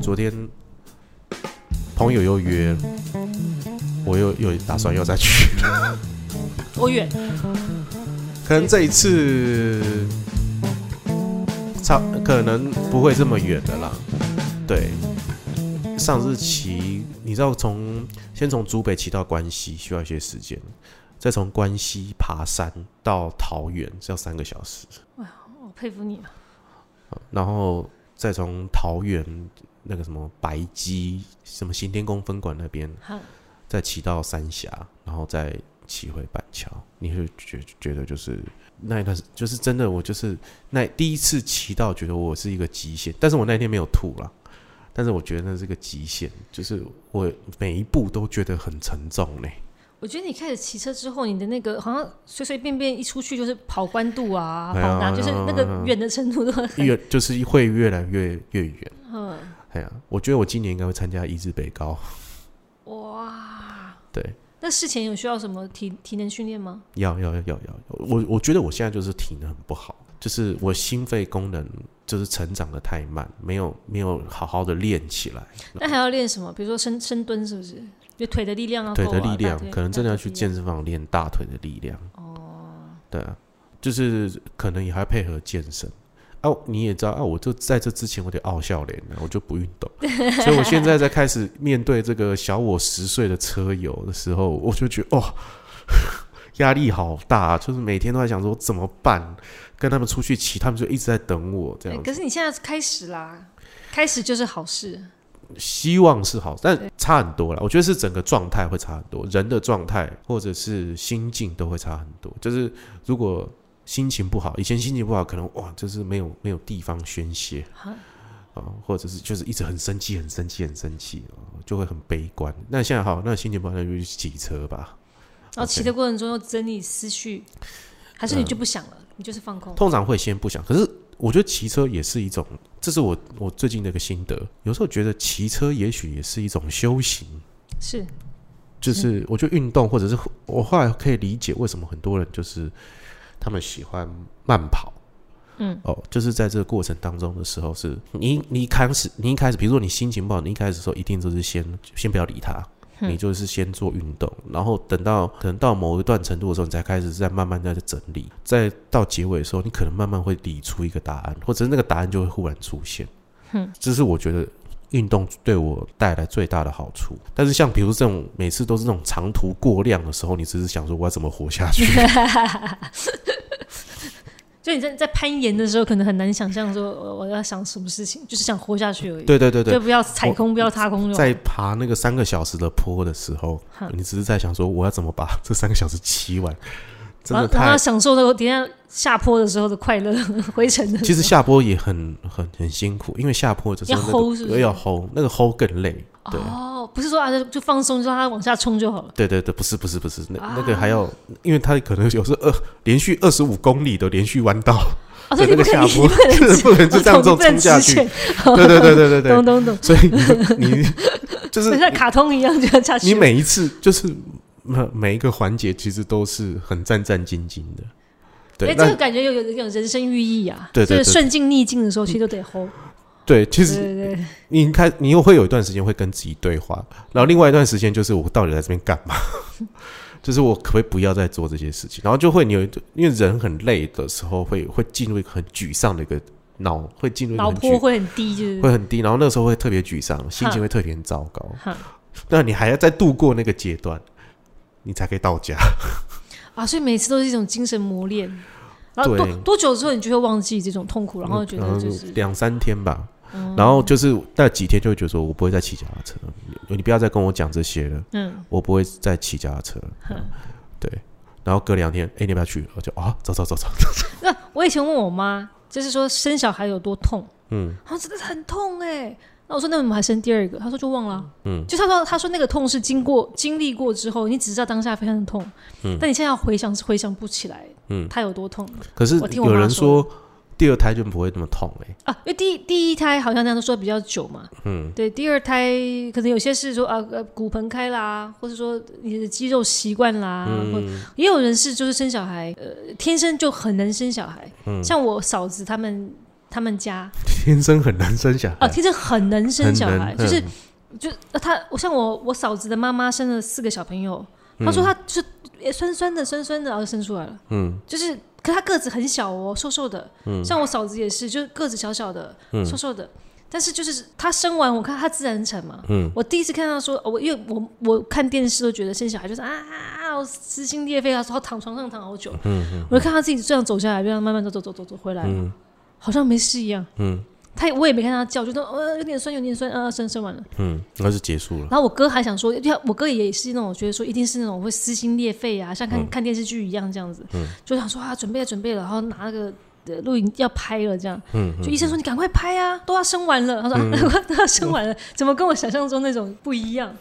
昨天朋友又约，我又又打算又再去，多远？可能这一次差可能不会这么远的啦。对，上次骑，你知道从先从竹北骑到关西需要一些时间，再从关西爬山到桃园是要三个小时，我佩服你啊！然后再从桃园那个什么白鸡什么行天宫分馆那边哈，再骑到三峡，然后再骑回板桥，你会觉觉得就是那一段时就是真的，我就是那第一次骑到，觉得我是一个极限，但是我那天没有吐了，但是我觉得那是个极限，就是我每一步都觉得很沉重嘞。我觉得你开始骑车之后，你的那个好像随随便便一出去就是跑关渡啊，哎跑哪就是那个远的程度都很远就是会越来越越远。嗯哎呀，我觉得我今年应该会参加一日北高。哇。对，那事前有需要什么体体能训练吗？要要要要要，我我觉得我现在就是体能很不好，就是我心肺功能就是成长的太慢，没有没有好好的练起来。那还要练什么？比如说深深蹲，是不是？就腿的力量啊腿的力量可能真的要去健身房练大腿的力量。哦，对啊，就是可能也还配合健身。哦、你也知道啊，我就在这之前我得傲笑脸了，我就不运动，所以我现在在开始面对这个小我十岁的车友的时候，我就觉得哦，压力好大，就是每天都在想说怎么办，跟他们出去骑，他们就一直在等我这哎样子。可是你现在开始啦，开始就是好事。希望是好，但差很多了。我觉得是整个状态会差很多，人的状态或者是心境都会差很多。就是如果心情不好，以前心情不好，可能哇，就是没有没有地方宣泄哈啊，或者是就是一直很生气、很生气、很生气，啊就会很悲观。那现在好，那心情不好，那就去骑车吧。然后骑的过程中又整理思绪，还是你就不想了？你就是放空。通常会先不想，可是我觉得骑车也是一种，这是我我最近的一个心得。有时候觉得骑车也许也是一种修行。是就是我觉得运动，或者是我后来可以理解为什么很多人就是他们喜欢慢跑。嗯，哦，就是在这个过程当中的时候是，你你一开始你一开始，比如说你心情不好，你一开始的时候一定就是先先不要理他，嗯。你就是先做运动，然后等到可能到某一段程度的时候，你才开始再慢慢在整理，再到结尾的时候，你可能慢慢会理出一个答案，或者是那个答案就会忽然出现。嗯，这是我觉得运动对我带来最大的好处。但是像比如这种每次都是这种长途过量的时候，你只是想说我要怎么活下去？就你在在攀岩的时候，可能很难想象说我我要想什么事情，就是想活下去而已。对对对对就，不要踩空，不要踏空。在爬那个三个小时的坡的时候，你只是在想说我要怎么把这三个小时骑完，真的然后然后太。享受那个等下下坡的时候的快乐，回程的。其实下坡也很很很辛苦，因为下坡的时候要 hold 是不是要 hold，那个 hold 更累。对哦，不是说啊就就放松，就让它往下冲就好了。对对对，不是不是不是，那啊那个还要，因为它可能有时候二连续二十五公里的连续弯道，哦，那个下坡 不能就这样哦懂冲冲下去。对对对对对对懂，懂懂，所以你你就是像卡通一样就要下去。你每一次就是每每一个环节其实都是很战战兢兢的。对，哎，这个感觉有有有人生寓意啊。对对对就是顺境逆境的时候，其实都得 hold。对，其实你开你又会有一段时间会跟自己对话，然后另外一段时间就是我到底在这边干嘛？就是我可不可以不要再做这些事情？然后就会你有一因为人很累的时候会会进入一个很沮丧的一个脑，会进入脑波会很低，就是会很低，然后那时候会特别沮丧，心情会特别糟糕。哈那你还要再度过那个阶段，你才可以到家。啊，所以每次都是一种精神磨练。然后多多久之后，你就会忘记这种痛苦，然后觉得就是嗯两三天吧，嗯。然后就是那几天就会觉得说，我不会再骑脚踏车了，你你不要再跟我讲这些了，嗯，我不会再骑脚踏车对，然后隔两天，哎，你要不要去？我就啊，走走走 走，那我以前问我妈，就是说生小孩有多痛，嗯，她说真的很痛哎、那我说那我们还生第二个，他说就忘了啊、嗯。就他说他说那个痛是经过经历过之后，你只知道当下非常的痛，嗯。但你现在要回想是回想不起来，嗯。它有多痛。可是我听我有人说第二胎就不会那么痛哎、啊，因为第一第一胎好像那样都说比较久嘛，嗯，对，第二胎可能有些是说啊呃骨盆开啦，或者说你的肌肉习惯啦，或嗯也有人是就是生小孩呃天生就很能生小孩，嗯。像我嫂子他们他们家。天生很难生小孩。哦，天生很能生小孩，就是嗯。就呃他，我像我我嫂子的妈妈生了四个小朋友，嗯。她说她就是诶酸酸的酸酸的，然后生出来了，嗯。就是可她个子很小哦，瘦瘦的，嗯。像我嫂子也是，就是个子小小的，嗯。瘦瘦的。但是就是她生完，我看她自然产嘛。嗯。我第一次看到说，我因为我我看电视都觉得生小孩就是啊啊，我撕心裂肺啊，说躺床上躺好久。嗯我就看她自己这样走下来，这样慢慢走走走走走回来了，嗯好像没事一样。嗯他也我也没看他叫，就说呃有点酸有点酸，啊生生完了。嗯，那就结束了。然后我哥还想说，要我哥也是那种觉得说一定是那种会撕心裂肺啊，像看、看电视剧一样这样子，嗯就想说啊准备了准备了，然后拿那个。呃录影要拍了，这样，嗯就医生说你赶快拍啊，都要生完了。他说、啊、都要生完了，怎么跟我想象中那种不一样？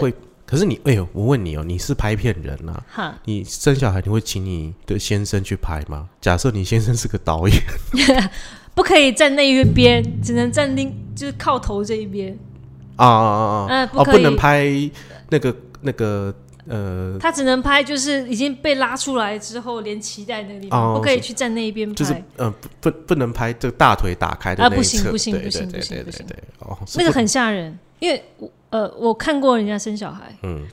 会，可是你，哎呦，我问你哦，你是拍片人啊？哈，你生小孩，你会请你的先生去拍吗？假设你先生是个导演，不可以站那一边，只能站另就是靠头这一边。啊啊啊啊！不可以不能拍那个那个呃，他只能拍就是已经被拉出来之后连脐带那个地方，哦不可以去站那一边拍。就是呃不不不能拍这个大腿打开的啊那一侧，不行不行不行不行不行那个很吓人，因为我呃我看过人家生小孩，嗯。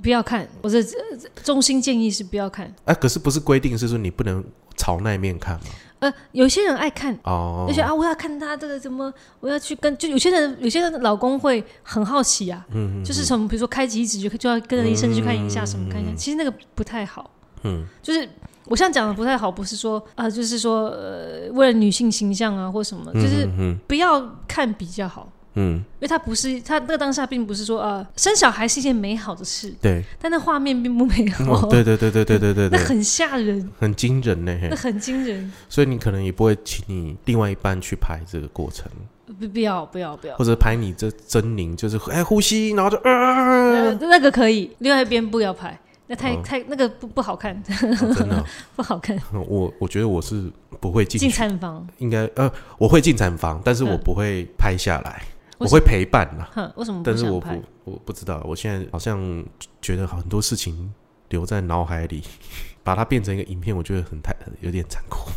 不要看，我的呃衷心建议是不要看。啊，可是不是规定是说你不能朝那面看吗？呃，有些人爱看，哦。而且啊，我要看他这个怎么，我要去跟，就有些人有些人老公会很好奇啊，嗯嗯就是从比如说开几指就就要跟着医生去看一下什么看一下，其实那个不太好，嗯。就是。我现在讲的不太好，不是说啊、就是说呃，为了女性形象啊或什么，就是不要看比较好，嗯，嗯，因为它不是它那个当下，并不是说呃，生小孩是一件美好的事。对，但那画面并不美好。对对对对对对对，那很吓人，很惊人呢，那很惊人。所以你可能也不会请你另外一半去拍这个过程，不不要不要不要，或者拍你这狰狞，就是哎呼吸，然后就啊，那个可以，另外一边不要拍，那太太那个不不好看，真的 不好看。我我觉得我是不会进产房，应该呃我会进产房，但是我不会拍下来。我会陪伴啦。哼，为什么但是我不？我不知道，我现在好像觉得很多事情留在脑海里，把它变成一个影片，我觉得很太有点残酷。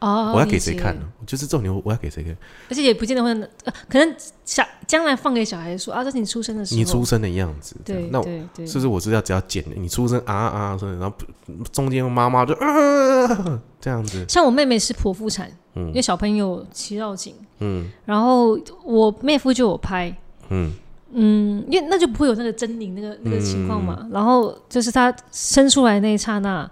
哦，我要给谁看呢？就是这种牛，我要给谁看？而且也不见得会，呃，可能小将来放给小孩说啊，这是你出生的时候，你出生的样子，对那我是不是我知道只要剪你出生啊啊啊，然后中间妈妈就啊这样子，像我妹妹是剖腹产，嗯因为小朋友脐绕颈，嗯然后我妹夫就有拍。嗯嗯，因为那就不会有那个狰狞那个那个情况嘛。然后就是他生出来那一刹那，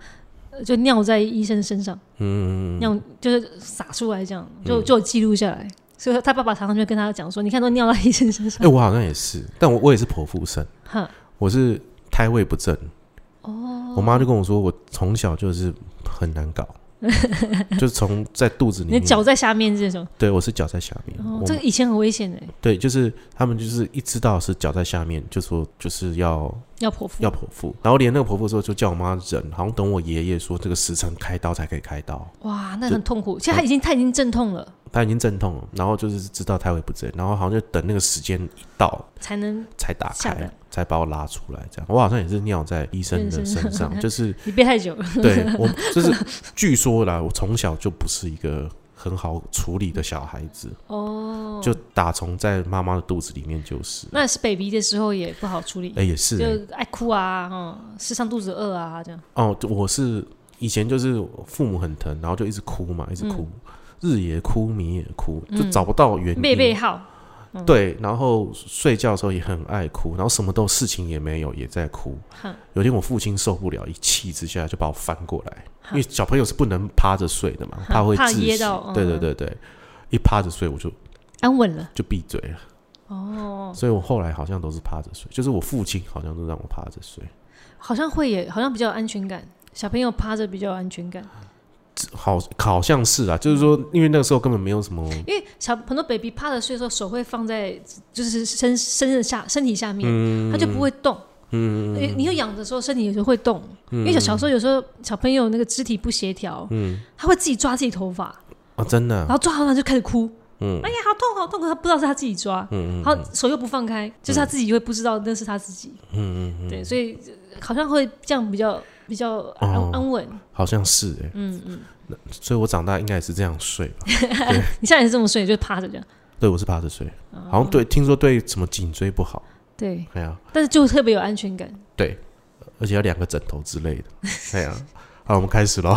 呃就尿在医生身上，嗯嗯尿就是洒出来，这样就就有记录下来。所以他爸爸常常就跟他讲说：“你看都尿在医生身上哎、上。我好像也是，但我我也是剖腹生，”哈，我是胎位不正。哦，我妈就跟我说，我从小就是很难搞，就是从在肚子里面，脚在下面这种，对我是脚在下面，哦这个以前很危险的，对，就是他们就是一知道是脚在下面，就说就是要要剖腹。要。剖腹，然后连那个剖腹的时候就叫我妈忍，好像等我爷爷说这个时辰开刀才可以开刀，哇，那很痛苦。其实他已经他已经阵痛了，他已经阵痛了，然后就是知道胎位不正，然后好像就等那个时间一到才能才打开才把我拉出来。这样，我好像也是尿在医生的身上，就是你憋太久。了。对我，就是据说啦，我从小就不是一个很好处理的小孩子，哦，就打从在妈妈的肚子里面就是，那是 baby 的时候也不好处理？哎、，也是、欸、就爱哭啊，嗯，是上肚子饿啊，这样。哦，我是以前就是父母很疼，然后就一直哭嘛，一直哭，日也哭，米也哭，就找不到原因。背背号，对，然后睡觉的时候也很爱哭，然后什么都事情也没有，也在哭。有天我父亲受不了，一气之下就把我翻过来，因为小朋友是不能趴着睡的嘛，怕会怕窒息对对对对，一趴着睡我就安稳了。就闭嘴了。哦，所以我后来好像都是趴着睡，就是我父亲好像都让我趴着睡，好像会也，好像比较有安全感。小朋友趴着比较有安全感，好好像是啊，就是说因为那个时候根本没有什么，因为小很多 baby 趴着睡的时候，手会放在就是身身的下身体下面，他就不会动。嗯，你你有仰的时候，身体有时候会动，因为小小时候有时候小朋友那个肢体不协调，嗯，他会自己抓自己头发，啊，真的啊，然后抓好他就开始哭，嗯，哎呀，好痛好痛，他不知道是他自己抓，嗯嗯，他手又不放开，就是他自己就会不知道那是他自己，嗯嗯，对，所以好像会这样比较比较安安稳，好像是哎，嗯嗯，那所以我长大应该也是这样睡吧？你现在也是这么睡，就趴着这样？对，我是趴着睡，好像对，听说对什么颈椎不好，对，哎呀，但是就特别有安全感，对，而且要两个枕头之类的，哎呀。好，我们开始喽。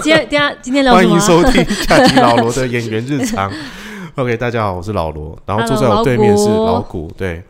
今天，今天，今天聊欢迎收听《下集老罗的演员日常》。OK，大家好，我是老罗，然后坐在我对面是老谷。对，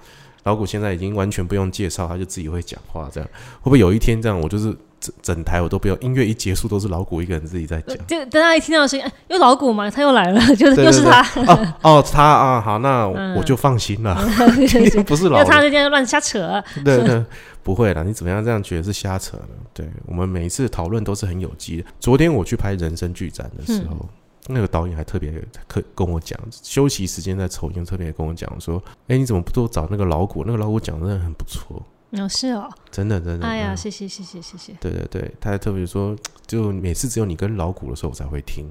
老谷现在已经完全不用介绍，他就自己会讲话。这样。会不会有一天这样，我就是整整台我都不用，音乐一结束都是老谷一个人自己在讲。就大家一听到声音，哎又老谷嘛，他又来了，就是又是他。哦哦，他啊，好，那我就放心了。不是老，他今天乱瞎扯。对对。不会啦，你怎么样这样觉得是瞎扯呢？对我们每一次讨论都是很有机的。昨天我去拍人生剧展的时候，那个导演还特别可跟我讲，休息时间在抽烟，特别跟我讲说：“哎，你怎么不多找那个老古？那个老古讲的真的很不错。”哦，是哦，真的真的。哎呀，谢谢谢谢谢谢。对对对，他还特别说，就每次只有你跟老古的时候，我才会听。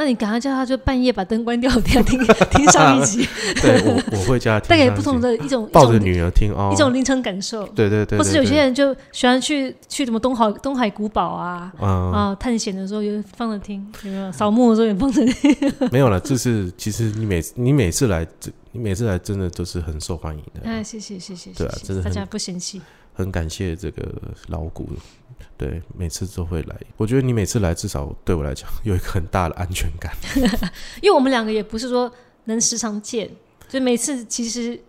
那你赶快叫他，就半夜把灯关掉，听听 听上一集。对，我我会叫他带给不同的一种抱着女儿听哦，一种凌晨感受。对对对，或是有些人就喜欢去去什么东海东海古堡啊啊探险的时候就放着听，有没有？扫墓的时候也放着听。没有了，就是其实你每你每次来，你每次来真的都是很受欢迎的。哎，谢谢谢谢，对啊，真的大家不嫌弃。很感谢这个老古，对，每次都会来。我觉得你每次来，至少对我来讲有一个很大的安全感。因为我们两个也不是说能时常见，就每次其实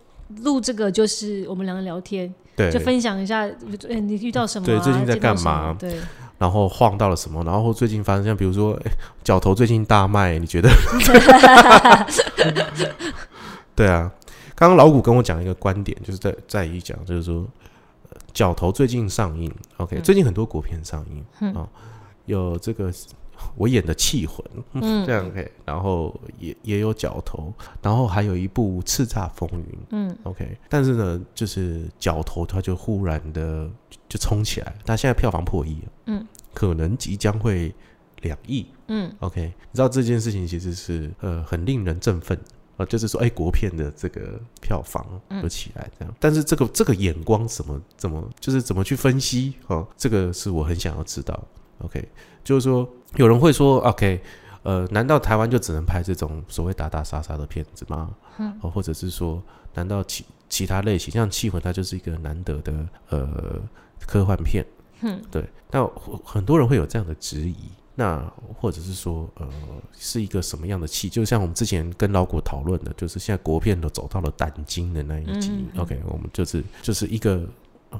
录这个就是我们两个聊天，对，就分享一下，哎你遇到什么，对，最近在干嘛，对，然后晃到了什么，然后最近发生像比如说，哎，脚头最近大卖，你觉得？对啊，刚刚老谷跟我讲一个观点，就是在在于讲，就是说。角头最近上映，OK，最近很多国片上映啊，有这个我演的《气魂》，嗯这样 OK，然后也也有角头，然后还有一部《叱咤风云》，嗯，OK，但是呢，就是角头它就忽然的就冲起来，它现在票房破亿了，嗯，可能即将会两亿，嗯，OK，你知道这件事情其实是呃很令人振奋。就是说，哎，国片的这个票房有起来这样，但是这个这个眼光怎么怎么，就是怎么去分析哦？这个是我很想要知道。OK，就是说，有人会说，OK，呃，难道台湾就只能拍这种所谓打打杀杀的片子吗？嗯，或者是说，难道其其他类型像《气魂》它就是一个难得的呃科幻片？嗯，对。那很多人会有这样的质疑。那或者是说，呃，是一个什么样的气？就像我们之前跟老谷讨论的，就是现在国片都走到了胆经的那一集。OK，我们就是就是一个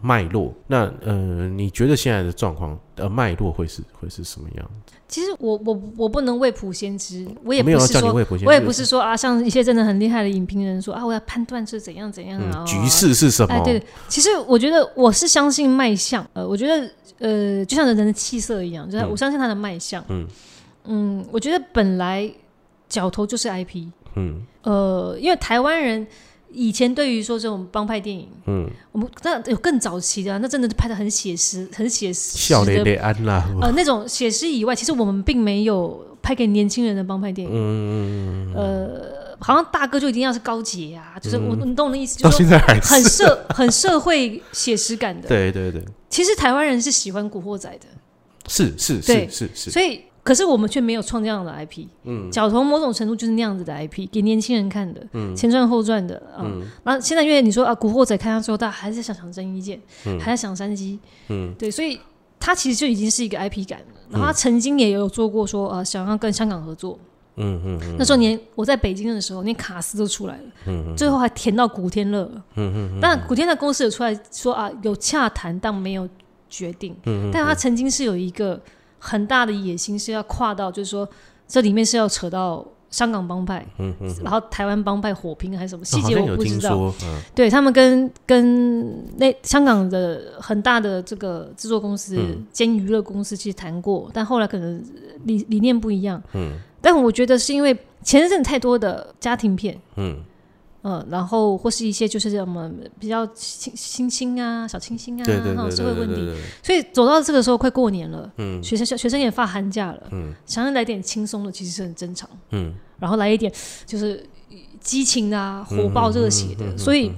脉络。那呃，你觉得现在的状况呃脉络会是会是什么样其实我我我不能未卜先知，我也没有叫你未卜先知，我也不是说啊，像一些真的很厉害的影评人说啊，我要判断是怎样怎样啊，局势是什么？哎，对，其实我觉得我是相信卖相，呃，我觉得。呃，就像人的气色一样，就是我相信他的卖相。嗯嗯，我觉得本来角头就是 IP。嗯呃，因为台湾人以前对于说这种帮派电影，嗯，我们那有更早期的，那真的是拍的很写实，很写实。笑脸脸安啦。呃，那种写实以外，其实我们并没有拍给年轻人的帮派电影。嗯嗯嗯。呃。好像大哥就一定要是高洁啊，就是我你懂我的意思，就是很社很社会写实感的。对对对，其实台湾人是喜欢古惑仔的，是是是是是。所以，可是我们却没有创这样的 IP。嗯，角头某种程度就是那样子的 IP，给年轻人看的，前传后传的啊。那现在因为你说啊，古惑仔看到之后，大家还是在想想真一件，还在想山鸡，嗯，对，所以他其实就已经是一个 IP 感了。然后他曾经也有做过说啊，想要跟香港合作。嗯嗯，那时候连我在北京的时候，连卡斯都出来了，嗯最后还填到古天乐。了，嗯嗯。但古天乐公司有出来说啊，有洽谈，但没有决定，嗯。但他曾经是有一个很大的野心，是要跨到，就是说这里面是要扯到香港帮派，嗯嗯，然后台湾帮派火拼还是什么细节我不知道，对他们跟跟那香港的很大的这个制作公司兼娱乐公司去谈过，但后来可能理理念不一样，嗯。但我觉得是因为前阵太多的家庭片，嗯嗯，然后或是一些就是什么比较清清新啊、小清新啊，那种社会问题，所以走到这个时候快过年了，嗯，学生学生也放寒假了，嗯，想要来点轻松的，其实是很正常，嗯然后来一点就是激情啊、火爆、热血的，所以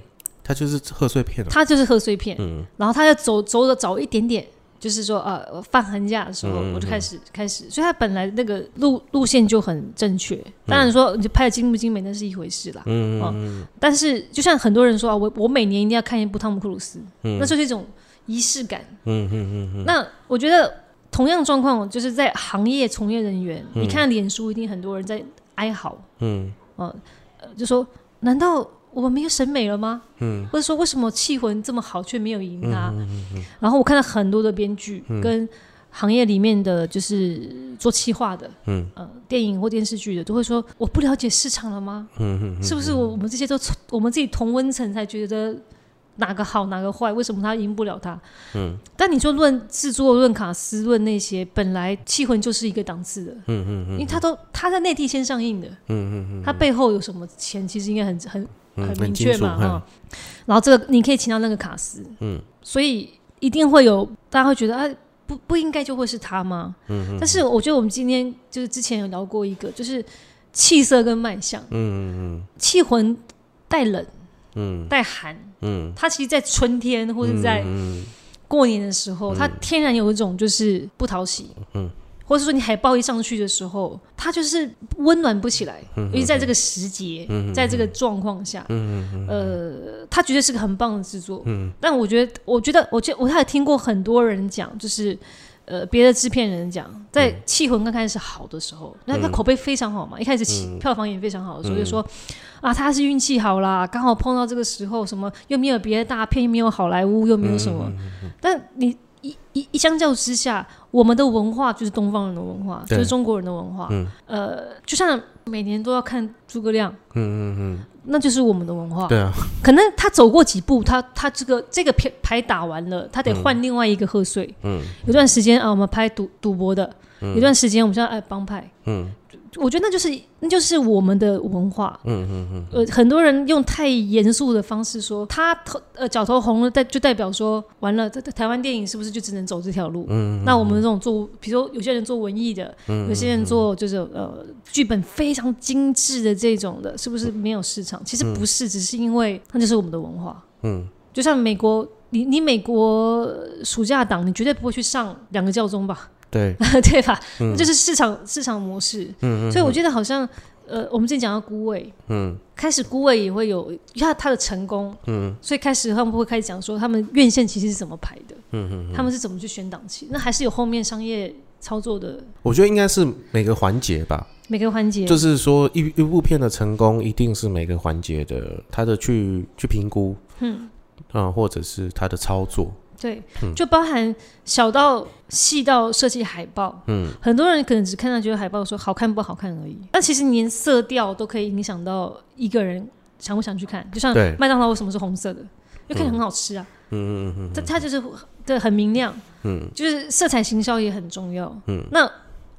他就是贺岁片，他就是贺岁片。嗯，然后他要走走的早一点点。就是说，呃，放寒假的时候我就开始开始，所以他本来那个路路线就很正确。当然说，你拍的精不精美那是一回事啦。嗯嗯。但是，就像很多人说啊，我我每年一定要看一部汤姆克鲁斯，那就是一种仪式感。嗯嗯嗯那我觉得同样状况，就是在行业从业人员，你看脸书一定很多人在哀嚎。嗯。呃，就说难道？我没有审美了吗？嗯，或者说为什么气魂这么好却没有赢他？然后我看到很多的编剧跟行业里面的就是做企划的，嗯呃，电影或电视剧的都会说我不了解市场了吗？嗯嗯，是不是我我们这些都我们自己同温层才觉得？哪个好哪个坏？为什么他赢不了他？嗯，但你说论制作、论卡斯、论那些，本来《气魂》就是一个档次的，嗯嗯嗯，因为他都他在内地先上映的，嗯嗯嗯，他背后有什么钱，其实应该很很很明确嘛，哈。然后这个你可以请到那个卡斯，嗯，所以一定会有大家会觉得啊，不不应该就会是他吗？嗯嗯。但是我觉得我们今天就是之前有聊过一个，就是气色跟脉象，嗯嗯嗯，气魂带冷。嗯，带寒，嗯，它其实，在春天或者在过年的时候，它天然有一种就是不讨喜，嗯，或者说你海报一上去的时候，它就是温暖不起来，因为在这个时节，在这个状况下，嗯呃，它绝对是个很棒的制作，嗯，但我觉得，我觉得，我觉我还听过很多人讲，就是。呃，别的制片人讲，在《气魂》刚开始好的时候，那那口碑非常好嘛，一开始起票房也非常好的时候，就说啊，他是运气好啦，刚好碰到这个时候，什么又没有别的大片，又没有好莱坞，又没有什么，但你。一相较之下，我们的文化就是东方人的文化，就是中国人的文化。呃，就像每年都要看诸葛亮，嗯嗯嗯，那就是我们的文化。对啊，可能他走过几步，他他这个这个片牌打完了，他得换另外一个贺岁。嗯，有段时间啊，我们拍赌赌博的，有段时间我们现在爱帮派。嗯。我觉得那就是那就是我们的文化。嗯嗯嗯。呃，很多人用太严肃的方式说，他头呃脚头红了，代就代表说完了，在台湾电影是不是就只能走这条路？嗯。那我们这种做，比如说有些人做文艺的，有些人做就是呃剧本非常精致的这种的，是不是没有市场？其实不是，只是因为那就是我们的文化。嗯。就像美国，你你美国暑假档，你绝对不会去上两个教宗吧？对。对吧？就是市场市场模式，嗯嗯所以我觉得好像呃，我们之前讲到孤位，嗯，开始孤位也会有它它的成功，嗯，所以开始他们会开始讲说他们院线其实是怎么排的，嗯嗯，他们是怎么去选档期，那还是有后面商业操作的。我觉得应该是每个环节吧，每个环节。就是说一一部片的成功一定是每个环节的他的去去评估，嗯。啊，或者是他的操作。对，就包含小到细到设计海报，嗯，很多人可能只看到觉得海报说好看不好看而已，但其实连色调都可以影响到一个人想不想去看。就像麦当劳为什么是红色的，因为看起来很好吃啊，嗯。嗯嗯，它它就是对很明亮，嗯，就是色彩行销也很重要，嗯，那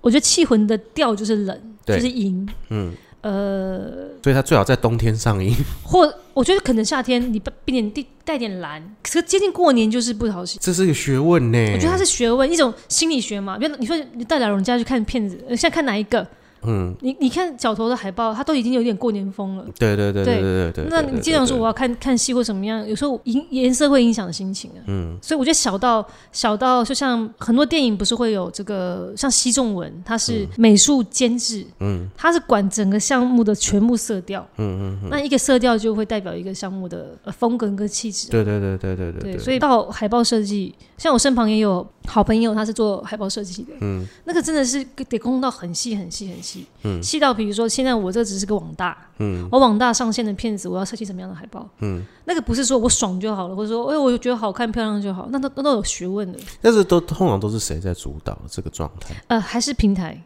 我觉得气魂的调就是冷，就是银，嗯。呃，所以它最好在冬天上映，或我觉得可能夏天你带点带带点蓝，可是接近过年就是不讨喜。这是一个学问呢。我觉得它是学问，一种心理学嘛。比如你说你带老人家去看片子，现在看哪一个？嗯，你你看角头的海报，它都已经有点过年风了。对对对对对对。那你经常说我要看看戏或怎么样，有时候影颜色会影响心情啊。嗯。所以我觉得小到小到就像很多电影不是会有这个像西仲文，他是美术监制，嗯，他是管整个项目的全部色调，嗯嗯。那一个色调就会代表一个项目的风格跟气质。对对对对对对。对，所以到海报设计，像我身旁也有好朋友，他是做海报设计的，嗯，那个真的是得工到很细很细很细。嗯，细到比如说，现在我这只是个网大，嗯，我网大上线的片子，我要设计什么样的海报，嗯，那个不是说我爽就好了，或者说，哎，我觉得好看漂亮就好，那都那都有学问的。但是都通常都是谁在主导这个状态？呃，还是平台？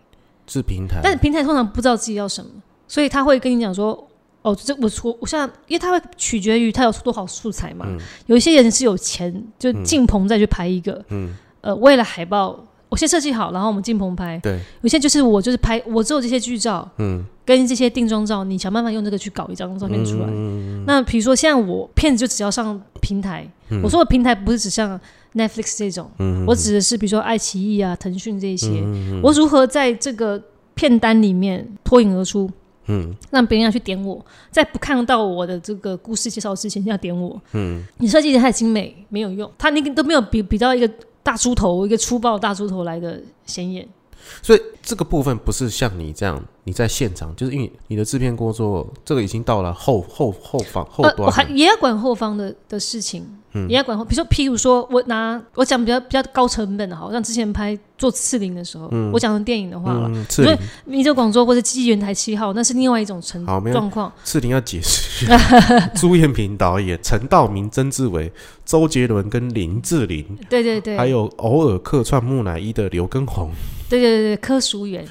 是平台，但是平台通常不知道自己要什么，所以他会跟你讲说，哦，这我我我现在，因为他会取决于他有多少素材嘛，有一些人是有钱，就进棚再去拍一个，嗯，呃，为了海报。我先设计好，然后我们进棚拍。对，有些就是我就是拍，我只有这些剧照，嗯，跟这些定妆照，你想办法用这个去搞一张照片出来。那比如说，现在我片子就只要上平台，我说的平台不是指像 Netflix 这种，我指的是比如说爱奇艺啊、腾讯这些，我如何在这个片单里面脱颖而出？嗯，让别人要去点我，在不看到我的这个故事介绍之前要点我，嗯，你设计的太精美没有用，他那个都没有比比到一个大猪头一个粗暴大猪头来的显眼。所以这个部分不是像你这样，你在现场，就是因为你的制片工作，这个已经到了后后后方后端，我还也要管后方的的事情。也要管，比如说，譬如说，我拿我讲比较比较高成本的哈，像之前拍做刺陵的时候，我讲的电影的话了，所以你在广州或者基元台七号，那是另外一种成状况。刺陵要解释，朱彦平导演，陈道明、曾志伟、周杰伦跟林志玲，对对对，还有偶尔客串木乃伊的刘根红，对对对对，柯淑媛。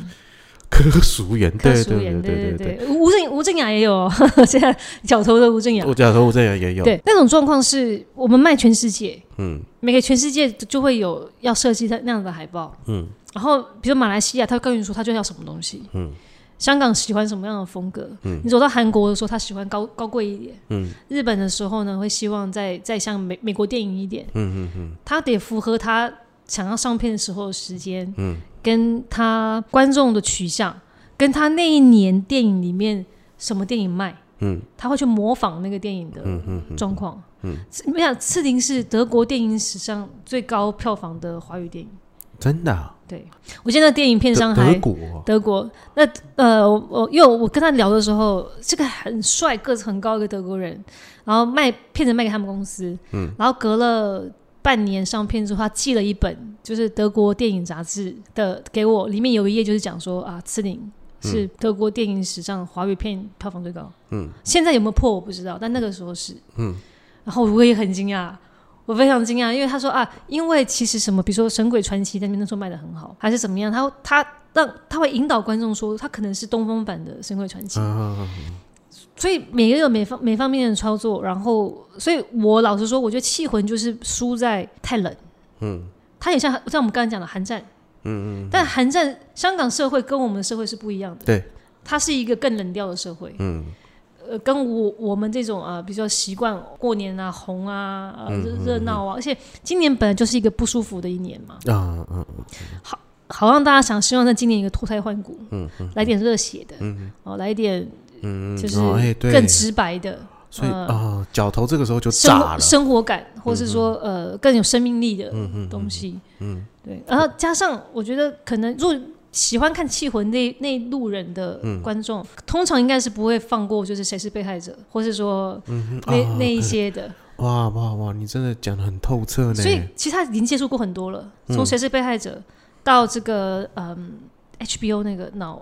柯淑媛，对对对对对，吴正吴正雅也有，现在角头的吴正雅，我角头吴正雅也有。对，那种状况是我们卖全世界，嗯，每个全世界就会有要设计的那样的海报，嗯，然后比如马来西亚，他会告诉你说他就要什么东西，嗯，香港喜欢什么样的风格，嗯，你走到韩国的时候，他喜欢高高贵一点，嗯，日本的时候呢，会希望再再像美美国电影一点，嗯嗯嗯，他得符合他想要上片的时候的时间，嗯。跟他观众的取向，跟他那一年电影里面什么电影卖，嗯，他会去模仿那个电影的状况。嗯，没想《刺陵》是德国电影史上最高票房的华语电影，真的？对，我现在电影片商还德国，德国。那呃，我因为我跟他聊的时候，这个很帅、个子很高一个德国人，然后卖片子卖给他们公司，嗯，然后隔了。半年上片之后，他寄了一本就是德国电影杂志的给我，里面有一页就是讲说啊，《刺陵》是德国电影史上华语片票房最高。嗯，现在有没有破我不知道，但那个时候是。嗯，然后我也很惊讶，我非常惊讶，因为他说啊，因为其实什么，比如说《神鬼传奇》在那边那时候卖的很好，还是怎么样，他他让他会引导观众说，他可能是东风版的《神鬼传奇》。所以每个有每方每方面的操作，然后，所以我老实说，我觉得《气魂》就是输在太冷。嗯，它也像像我们刚才讲的寒战。嗯嗯。但寒战，香港社会跟我们的社会是不一样的。对。它是一个更冷调的社会。嗯。呃，跟我我们这种啊，比较习惯过年啊、红啊、热热闹啊，而且今年本来就是一个不舒服的一年嘛。啊嗯嗯。好，好让大家想希望在今年一个脱胎换骨。嗯嗯。来点热血的。嗯。哦，来一点。嗯，就是更直白的，所以啊，脚头这个时候就炸了，生活感，或是说呃更有生命力的东西，嗯，对，然后加上我觉得可能如果喜欢看《气魂》那那路人的观众，通常应该是不会放过，就是谁是被害者，或是说那那一些的，哇哇哇，你真的讲的很透彻呢。所以其实他已经接触过很多了，从谁是被害者到这个嗯 HBO 那个脑。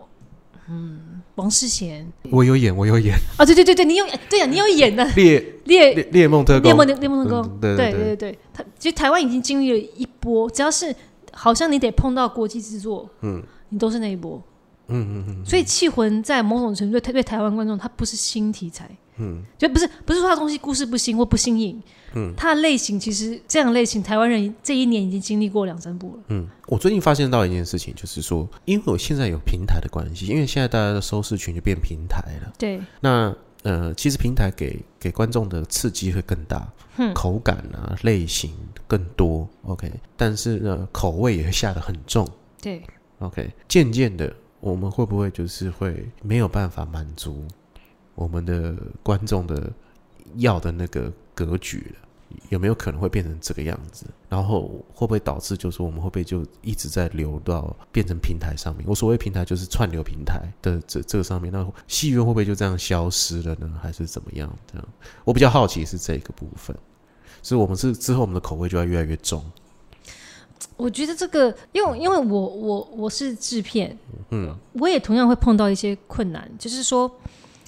嗯，王世贤，我有演，我有演。啊！对对对对，你有对呀，你有演的。猎猎猎梦特工，猎梦猎梦特工，对对对对，他其实台湾已经经历了一波，只要是好像你得碰到国际制作，嗯，你都是那一波，嗯嗯嗯，所以《气魂》在某种程度对对台湾观众，它不是新题材，嗯，就不是不是说它东西故事不新或不新颖。嗯，它的类型其实这样类型，台湾人这一年已经经历过两三部了。嗯，我最近发现到一件事情，就是说，因为我现在有平台的关系，因为现在大家的收视群就变平台了。对。那呃，其实平台给给观众的刺激会更大，口感啊类型更多。OK，但是呢，口味也会下得很重。对。OK，渐渐的，我们会不会就是会没有办法满足我们的观众的要的那个格局了？有没有可能会变成这个样子？然后会不会导致，就是我们会不会就一直在流到变成平台上面？我所谓平台就是串流平台的这这个上面，那戏院会不会就这样消失了呢？还是怎么样？这样我比较好奇是这个部分，所以我们是之后我们的口味就要越来越重。我觉得这个，因为因为我我我是制片，嗯，我也同样会碰到一些困难，就是说，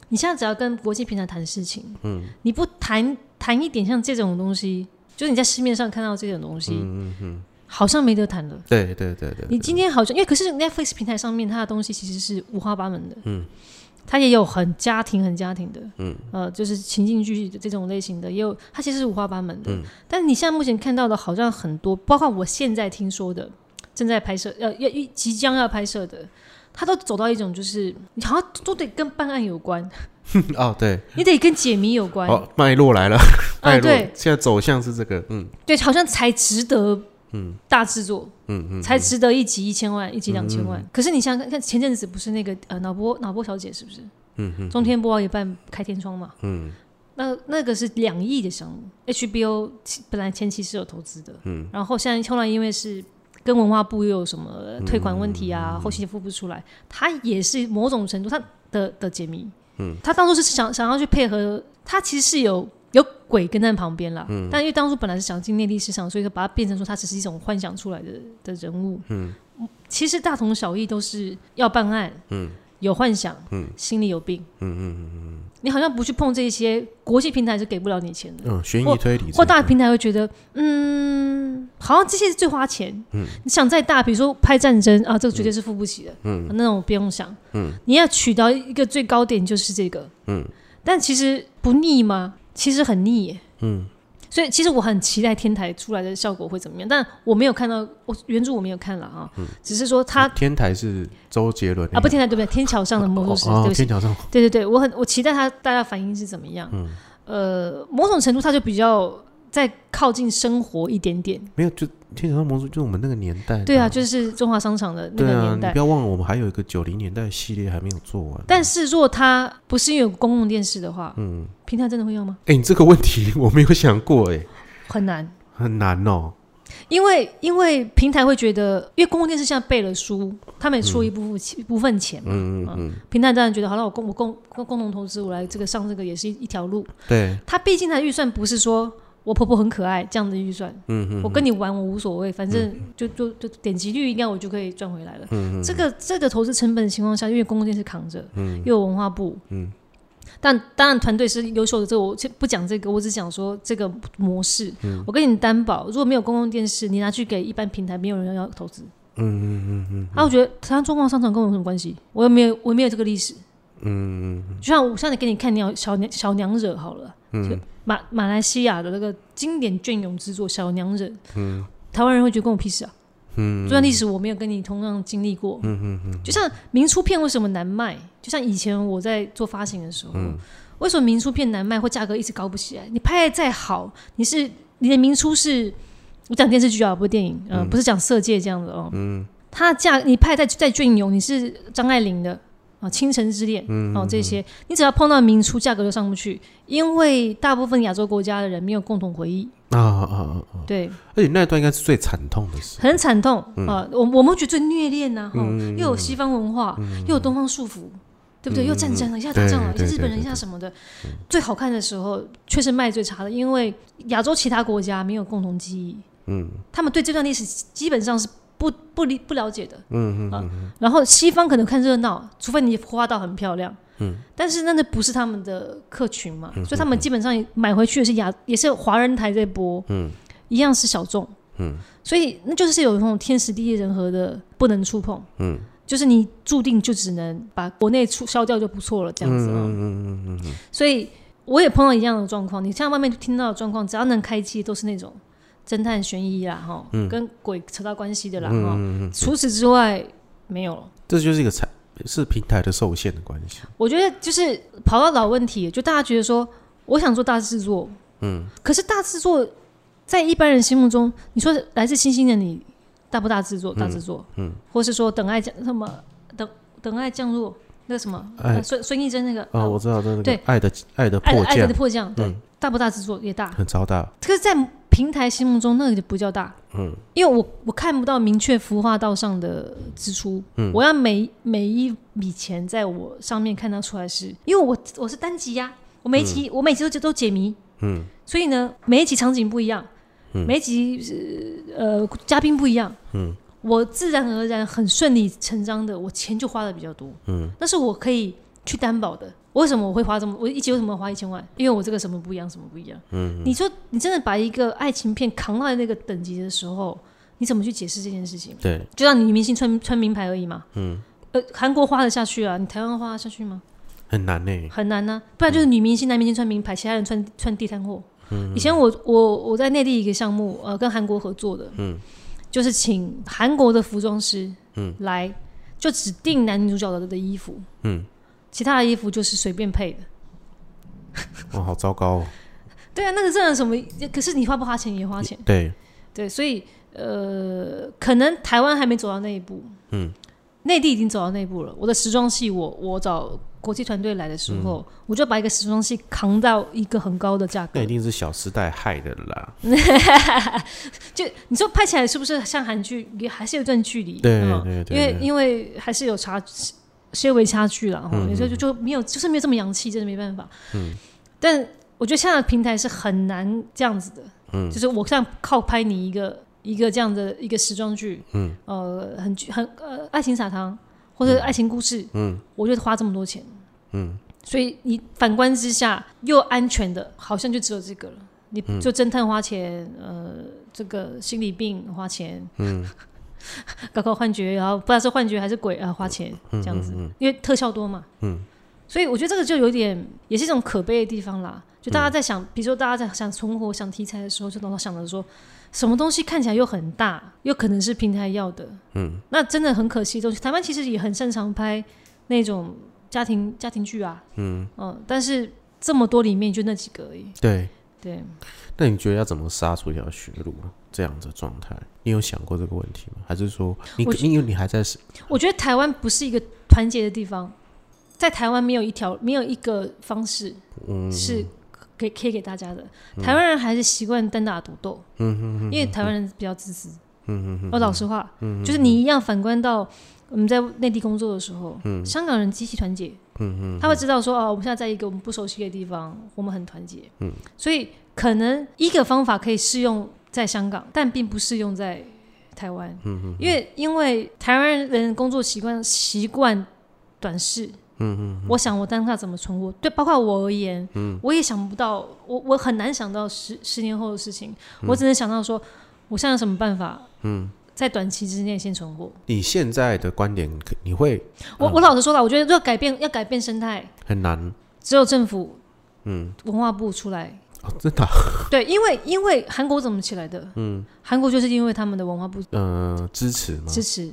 你现在只要跟国际平台谈事情，嗯，你不谈。谈一点像这种东西，就是你在市面上看到这种东西，嗯嗯好像没得谈了。对对对对。你今天好像，因为可是 Netflix 平台上面它的东西其实是五花八门的，嗯，它也有很家庭很家庭的，嗯，呃，就是情境剧的这种类型的，也有它其实是五花八门的。嗯。但是你现在目前看到的，好像很多，包括我现在听说的，正在拍摄，要要即将要拍摄的，它都走到一种就是，你好像都得跟办案有关。哦，对，你得跟解谜有关。哦，脉络来了，脉络。现在走向是这个，嗯，对，好像才值得，嗯，大制作，嗯嗯，才值得一集一千万，一集两千万。可是你想想看，前阵子不是那个呃脑波脑波小姐是不是？嗯嗯，中天播到一半开天窗嘛，嗯，那那个是两亿的项目，HBO 本来前期是有投资的，嗯，然后现在后来因为是跟文化部又有什么退款问题啊，后期付不出来，他也是某种程度他的的解谜，嗯，他当初是想想要去配合，他其实是有。有鬼跟在旁边了，但因为当初本来是想进内地市场，所以说把它变成说它只是一种幻想出来的的人物。嗯，其实大同小异，都是要办案。嗯，有幻想。嗯，心里有病。嗯嗯嗯嗯，你好像不去碰这些国际平台是给不了你钱的。嗯，悬疑推理或大平台会觉得，嗯，好像这些是最花钱。嗯，你想再大，比如说拍战争啊，这个绝对是付不起的。嗯，那种不用想。嗯，你要取到一个最高点就是这个。嗯，但其实不腻吗？其实很腻，耶。嗯，所以其实我很期待天台出来的效果会怎么样，但我没有看到，我原著我没有看了啊，只是说他天台是周杰伦啊，不天台对不对？天桥上的魔术师，对天桥上，对对对，我很我期待他大家反应是怎么样，嗯，呃，某种程度他就比较。再靠近生活一点点，没有就天桥上魔术，就是我们那个年代。对啊，就是中华商场的那个年代。你不要忘了，我们还有一个九零年代系列还没有做完。但是如果它不是有公共电视的话，嗯，平台真的会要吗？哎，你这个问题我没有想过，哎，很难，很难哦。因为因为平台会觉得，因为公共电视现在背了书，他们也出一部分钱部分钱嘛，嗯嗯嗯，平台当然觉得好了，我共我共共共同投资，我来这个上这个也是一一条路。对，他毕竟他预算不是说。我婆婆很可爱，这样的预算，我跟你玩我无所谓，反正就就就点击率应该我就可以赚回来了。这个这个投资成本的情况下，因为公共电视扛着，又有文化部，但当然团队是优秀的。这我不讲这个，我只讲说这个模式。我跟你担保，如果没有公共电视，你拿去给一般平台，没有人要投资。嗯嗯嗯嗯。啊，我觉得台湾中广商场跟我有什么关系？我又没有，我没有这个历史。嗯嗯嗯。就像我上次给你看鸟小娘小娘惹好了。嗯。马马来西亚的那个经典隽永之作《小娘惹》，嗯，台湾人会觉得跟我屁事啊，嗯，这段历史我没有跟你同样经历过，嗯嗯嗯，就像明初片为什么难卖？就像以前我在做发行的时候，为什么明初片难卖或价格一直高不起来？你拍的再好，你是你的明初是，我讲电视剧啊，不是电影，嗯，不是讲色戒这样的哦，嗯，它价你拍再再隽永，你是张爱玲的。啊，倾城之恋，哦，这些你只要碰到明初，价格就上不去，因为大部分亚洲国家的人没有共同回忆啊啊啊！对，而且那一段应该是最惨痛的事，很惨痛啊！我我们觉得最虐恋呐，哈，又有西方文化，又有东方束缚，对不对？又战争了，一下打仗了，一下日本人一下什么的，最好看的时候却是卖最差的，因为亚洲其他国家没有共同记忆，嗯，他们对这段历史基本上是。不不理不了解的，嗯嗯啊，然后西方可能看热闹，除非你画到很漂亮，嗯，但是那那不是他们的客群嘛，所以他们基本上买回去的是亚也是华人台在播，嗯，一样是小众，嗯，所以那就是有那种天时地利人和的不能触碰，嗯，就是你注定就只能把国内出销掉就不错了这样子啊，嗯嗯嗯嗯，所以我也碰到一样的状况，你像外面听到的状况，只要能开机都是那种。侦探悬疑啦，哈，跟鬼扯到关系的啦，哈。除此之外，没有了。这就是一个产是平台的受限的关系。我觉得就是跑到老问题，就大家觉得说，我想做大制作，嗯，可是大制作在一般人心目中，你说来自星星的你，大不大制作？大制作，嗯，或是说等爱降什么等等爱降落，那什么？孙孙艺珍那个啊，我知道，对对，爱的爱的迫降，爱的迫降，对，大不大制作？也大，很超大。可是，在平台心目中那个就不叫大，嗯，因为我我看不到明确孵化道上的支出，嗯，我要每每一笔钱在我上面看到出来是，因为我我是单集呀，我每一集我每集都都解谜，嗯，所以呢每一集场景不一样，嗯，每一集呃嘉宾不一样，嗯，我自然而然很顺理成章的我钱就花的比较多，嗯，那是我可以去担保的。为什么我会花这么？我一集为什么花一千万？因为我这个什么不一样，什么不一样？嗯，你说你真的把一个爱情片扛到那个等级的时候，你怎么去解释这件事情？对，就让你女明星穿穿名牌而已嘛。嗯，呃，韩国花得下去啊，你台湾花得下去吗？很难呢，很难呢。不然就是女明星、男明星穿名牌，其他人穿穿地摊货。嗯，以前我我我在内地一个项目，呃，跟韩国合作的，嗯，就是请韩国的服装师，嗯，来就指定男女主角的的衣服，嗯。其他的衣服就是随便配的，哇，好糟糕哦！对啊，那个真的什么？可是你花不花钱也花钱，对对，所以呃，可能台湾还没走到那一步，嗯，内地已经走到那一步了。我的时装系，我我找国际团队来的时候，我就把一个时装系扛到一个很高的价格。那一定是小时代害的啦。就你说拍起来是不是像韩剧，也还是有一段距离？对对对，因为因为还是有差些微差距了哈。有时候就就没有，就是没有这么洋气，真的没办法。嗯。但我觉得现在的平台是很难这样子的。嗯。就是我像靠拍你一个一个这样的一个时装剧，嗯，呃，很很呃，爱情撒糖。或者爱情故事，嗯，我就花这么多钱，嗯，所以你反观之下又安全的，好像就只有这个了。你就侦探花钱，呃，这个心理病花钱，嗯，搞搞幻觉，然后不知道是幻觉还是鬼啊，花钱这样子，因为特效多嘛，嗯，所以我觉得这个就有点也是一种可悲的地方啦。就大家在想，比如说大家在想存活、想题材的时候，就老想着说。什么东西看起来又很大，又可能是平台要的，嗯，那真的很可惜。东西台湾其实也很擅长拍那种家庭家庭剧啊，嗯嗯，但是这么多里面就那几个而已。对对，那你觉得要怎么杀出一条血路？这样的状态，你有想过这个问题吗？还是说你因为你还在？我觉得台湾不是一个团结的地方，在台湾没有一条没有一个方式，嗯，是。可以可以给大家的，台湾人还是习惯单打独斗，嗯因为台湾人比较自私，嗯嗯我老实话，嗯就是你一样反观到我们在内地工作的时候，嗯，香港人极其团结，嗯他会知道说哦，我们现在在一个我们不熟悉的地方，我们很团结，嗯，所以可能一个方法可以适用在香港，但并不适用在台湾，嗯因为因为台湾人工作习惯习惯短视。嗯嗯，我想我当下怎么存活？对，包括我而言，嗯，我也想不到，我我很难想到十十年后的事情，我只能想到说，我现在有什么办法？嗯，在短期之内先存活。你现在的观点，你会？我我老实说了，我觉得要改变要改变生态很难，只有政府，嗯，文化部出来。哦，真的？对，因为因为韩国怎么起来的？嗯，韩国就是因为他们的文化部，嗯，支持吗？支持。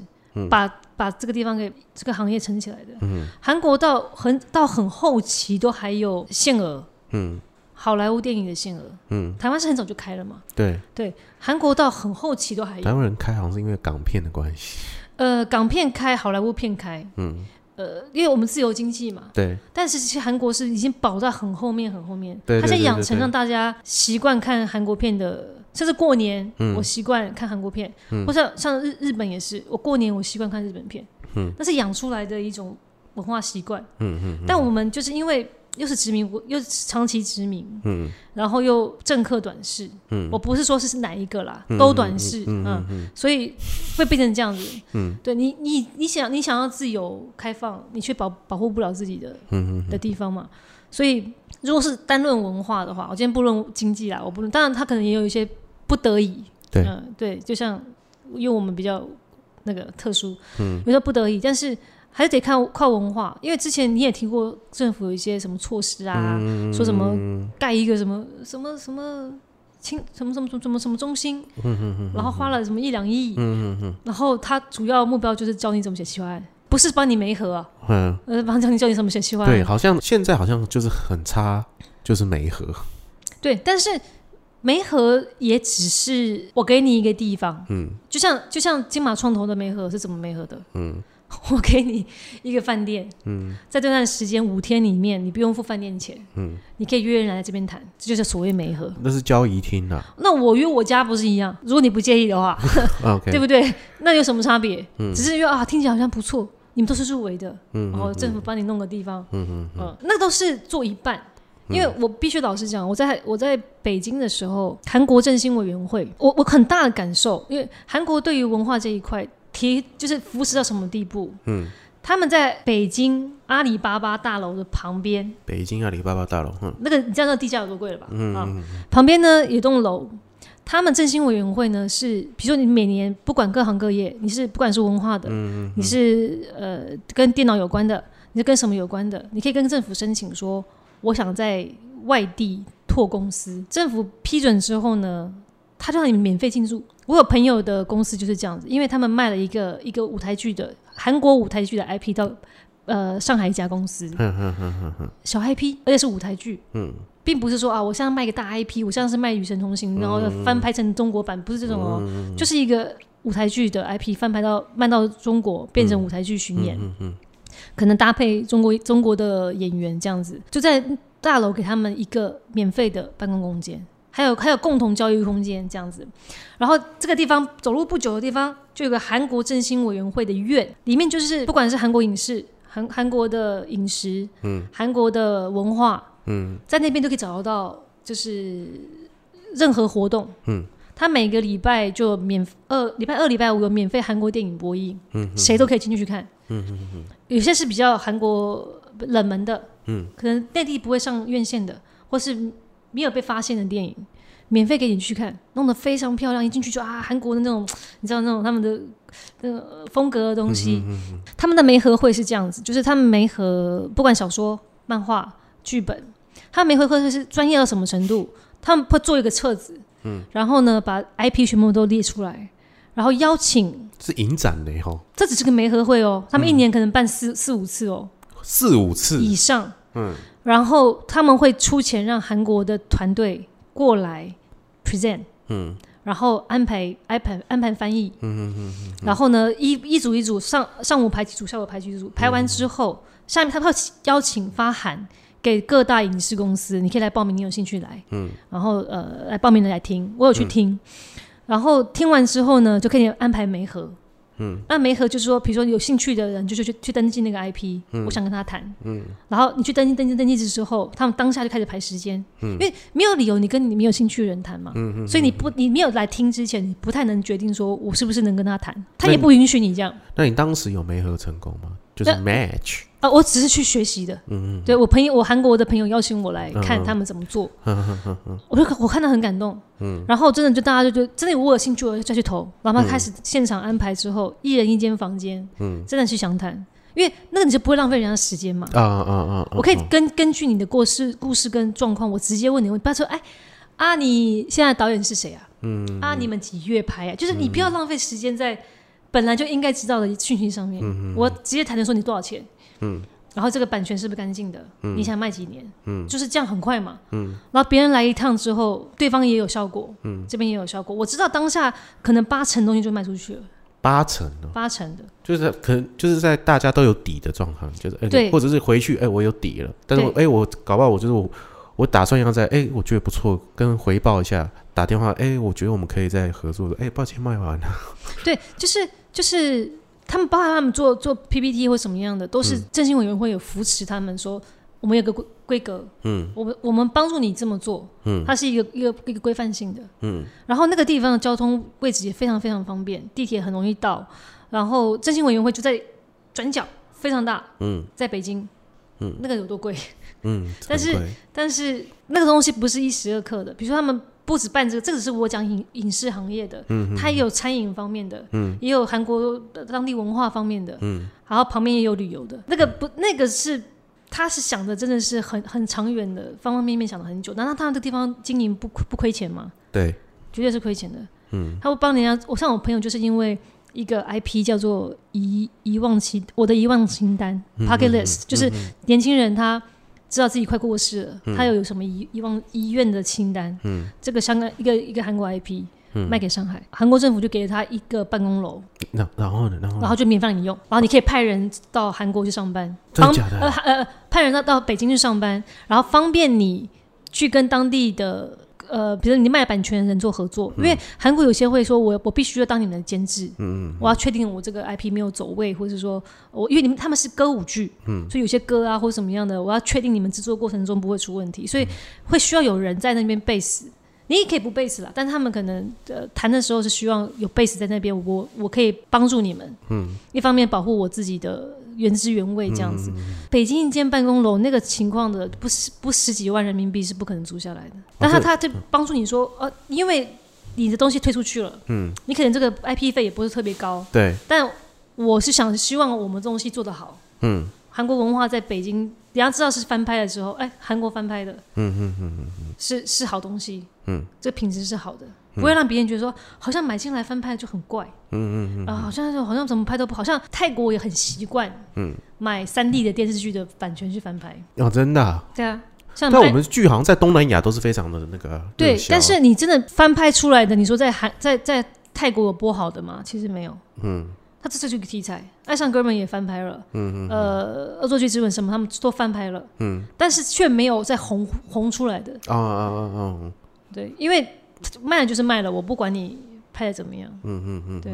把把这个地方给这个行业撑起来的。嗯，韩国到很到很后期都还有限额。嗯，好莱坞电影的限额。嗯，台湾是很早就开了嘛。对对，韩国到很后期都还有。台湾人开好像是因为港片的关系。呃，港片开，好莱坞片开。嗯。呃，因为我们自由经济嘛。对。但是其实韩国是已经保在很后面很后面。对。他在养成让大家习惯看韩国片的。甚至过年，我习惯看韩国片，或者像日日本也是，我过年我习惯看日本片，嗯那是养出来的一种文化习惯。嗯嗯。但我们就是因为又是殖民，又长期殖民，嗯，然后又政客短视，嗯，我不是说是是哪一个啦，都短视，嗯，所以会变成这样子。嗯，对你，你你想你想要自由开放，你却保保护不了自己的，嗯的地方嘛。所以如果是单论文化的话，我今天不论经济啦，我不论，当然他可能也有一些。不得已，对，嗯，对，就像因为我们比较那个特殊，嗯，有时候不得已，但是还是得看靠文化。因为之前你也听过政府有一些什么措施啊，说什么盖一个什么什么什么清什么什么什么什么中心，嗯嗯嗯，然后花了什么一两亿，然后他主要目标就是教你怎么写企划案，不是帮你媒合，啊嗯，呃，帮教你教你怎么写企划案。对，好像现在好像就是很差，就是媒合。对，但是。媒合也只是我给你一个地方，嗯，就像就像金马创投的媒合是怎么媒合的，嗯，我给你一个饭店，嗯，在这段时间五天里面，你不用付饭店钱，嗯，你可以约人来这边谈，这就是所谓媒合。那是交易厅啊。那我约我家不是一样？如果你不介意的话，OK，对不对？那有什么差别？嗯，只是约啊，听起来好像不错，你们都是入围的，嗯，然后政府帮你弄个地方，嗯嗯嗯，那都是做一半。因为我必须老实讲，我在我在北京的时候，韩国振兴委员会，我我很大的感受，因为韩国对于文化这一块提就是扶持到什么地步？嗯，他们在北京阿里巴巴大楼的旁边，北京阿里巴巴大楼，嗯，那个你知道那地价有多贵了吧？嗯啊，旁边呢有栋楼，他们振兴委员会呢是，比如说你每年不管各行各业，你是不管是文化的，嗯嗯，你是呃跟电脑有关的，你是跟什么有关的，你可以跟政府申请说。我想在外地拓公司，政府批准之后呢，他就让你免费进驻。我有朋友的公司就是这样子，因为他们卖了一个一个舞台剧的韩国舞台剧的 IP 到呃上海一家公司，小 IP，而且是舞台剧，嗯，并不是说啊，我现在卖个大 IP，我现在是卖《与神同行》，然后翻拍成中国版，不是这种哦，就是一个舞台剧的 IP 翻拍到卖到中国，变成舞台剧巡演。可能搭配中国中国的演员这样子，就在大楼给他们一个免费的办公空间，还有还有共同教育空间这样子。然后这个地方走路不久的地方，就有个韩国振兴委员会的院，里面就是不管是韩国影视、韩韩国的饮食、嗯，韩国的文化，嗯，在那边都可以找得到，就是任何活动，嗯。他每个礼拜就免二礼拜二礼拜五有免费韩国电影播映，嗯，谁都可以进去去看，嗯嗯嗯，有些是比较韩国冷门的，嗯，可能内地不会上院线的，或是没有被发现的电影，免费给你去看，弄得非常漂亮，一进去就啊，韩国的那种，你知道那种他们的那个风格的东西，他们的媒合会是这样子，就是他们媒合不管小说、漫画、剧本，他媒合会是专业到什么程度，他们会做一个册子。嗯，然后呢，把 IP 全部都列出来，然后邀请是影展的哈，这只是个媒合会哦，他们一年可能办四四五次哦，四五次。以上，嗯，然后他们会出钱让韩国的团队过来 present，嗯，然后安排安排安排翻译，嗯嗯嗯，然后呢一一组一组上上午排几组，下午排几组，排完之后，下面他会邀请发函。给各大影视公司，你可以来报名，你有兴趣来，嗯，然后呃来报名的来听，我有去听，然后听完之后呢，就可以安排媒合，嗯，那媒合就是说，比如说有兴趣的人，就是去去登记那个 IP，我想跟他谈，嗯，然后你去登记登记登记之后，他们当下就开始排时间，嗯，因为没有理由你跟你没有兴趣的人谈嘛，嗯嗯，所以你不你没有来听之前，你不太能决定说我是不是能跟他谈，他也不允许你这样。那你当时有媒合成功吗？就是 match。啊，我只是去学习的。嗯嗯，对我朋友，我韩国的朋友邀请我来看他们怎么做。嗯嗯嗯我就我看到很感动。嗯，然后真的就大家就就真的我有兴趣，我就再去投。然后开始现场安排之后，一人一间房间。嗯，真的去详谈，因为那个你就不会浪费人家时间嘛。啊啊啊！我可以根根据你的故事故事跟状况，我直接问你，我不要说哎啊，你现在导演是谁啊？嗯啊，你们几月拍啊？就是你不要浪费时间在本来就应该知道的讯息上面。嗯我直接谈的说你多少钱。嗯，然后这个版权是不是干净的？嗯，你想卖几年？嗯，就是这样很快嘛。嗯，然后别人来一趟之后，对方也有效果。嗯，这边也有效果。我知道当下可能八成东西就卖出去了。八成的，八成的，就是可能就是在大家都有底的状况，就是对，或者是回去哎，我有底了，但是我哎，我搞不好我就是我，我打算要在哎，我觉得不错，跟回报一下，打电话哎，我觉得我们可以再合作。哎，抱歉卖完了。对，就是就是。他们包含他们做做 PPT 或什么样的，都是振兴委员会有扶持他们说，我们有个规规格，嗯，我们我们帮助你这么做，嗯，它是一个一个一个规范性的，嗯，然后那个地方的交通位置也非常非常方便，地铁很容易到，然后振兴委员会就在转角，非常大，嗯，在北京，嗯，那个有多贵，嗯，但是但是那个东西不是一时二刻的，比如说他们。不止办这个，这个是我讲影影视行业的，嗯，它也有餐饮方面的，嗯，也有韩国当地文化方面的，嗯，然后旁边也有旅游的，那个不，那个是他是想的真的是很很长远的，方方面面想了很久。难道他这个地方经营不不亏钱吗？对，绝对是亏钱的。嗯，他会帮人家，我像我朋友就是因为一个 IP 叫做遗遗忘清我的遗忘清单 p o c k e t List，就是年轻人他。知道自己快过世了，他又有什么遗遗忘医院的清单？嗯，这个香港一个一个韩国 IP 卖给上海，韩国政府就给了他一个办公楼，那然后呢，然后然后就免费让你用，然后你可以派人到韩国去上班，真的假的？呃呃，派人到到北京去上班，然后方便你去跟当地的。呃，比如你卖版权人做合作，因为韩国有些会说，我我必须要当你们的监制，嗯嗯，我要确定我这个 IP 没有走位，或者说我因为你们他们是歌舞剧，嗯，所以有些歌啊或者什么样的，我要确定你们制作过程中不会出问题，所以会需要有人在那边 base。你也可以不 base 了，但他们可能呃谈的时候是希望有 base 在那边，我我可以帮助你们，嗯，一方面保护我自己的。原汁原味这样子，北京一间办公楼那个情况的，不十不十几万人民币是不可能租下来的。但他他就帮助你说，呃，因为你的东西推出去了，嗯，你可能这个 IP 费也不是特别高，对。但我是想希望我们东西做得好，嗯，韩国文化在北京，人家知道是翻拍的时候，哎，韩国翻拍的，嗯嗯嗯嗯嗯，是是好东西，嗯，这品质是好的。不会让别人觉得说，好像买进来翻拍就很怪，嗯嗯嗯，啊，好像好像怎么拍都不好，像泰国也很习惯，嗯，买三 D 的电视剧的版权去翻拍，哦，真的，对啊，像在我们剧行在东南亚都是非常的那个，对，但是你真的翻拍出来的，你说在韩在在泰国有播好的吗？其实没有，嗯，他这就是一个题材，《爱上哥们》也翻拍了，嗯嗯，呃，《恶作剧之吻》什么他们都翻拍了，嗯，但是却没有再红红出来的。啊啊啊啊！对，因为卖了就是卖了，我不管你拍的怎么样。嗯嗯嗯，对，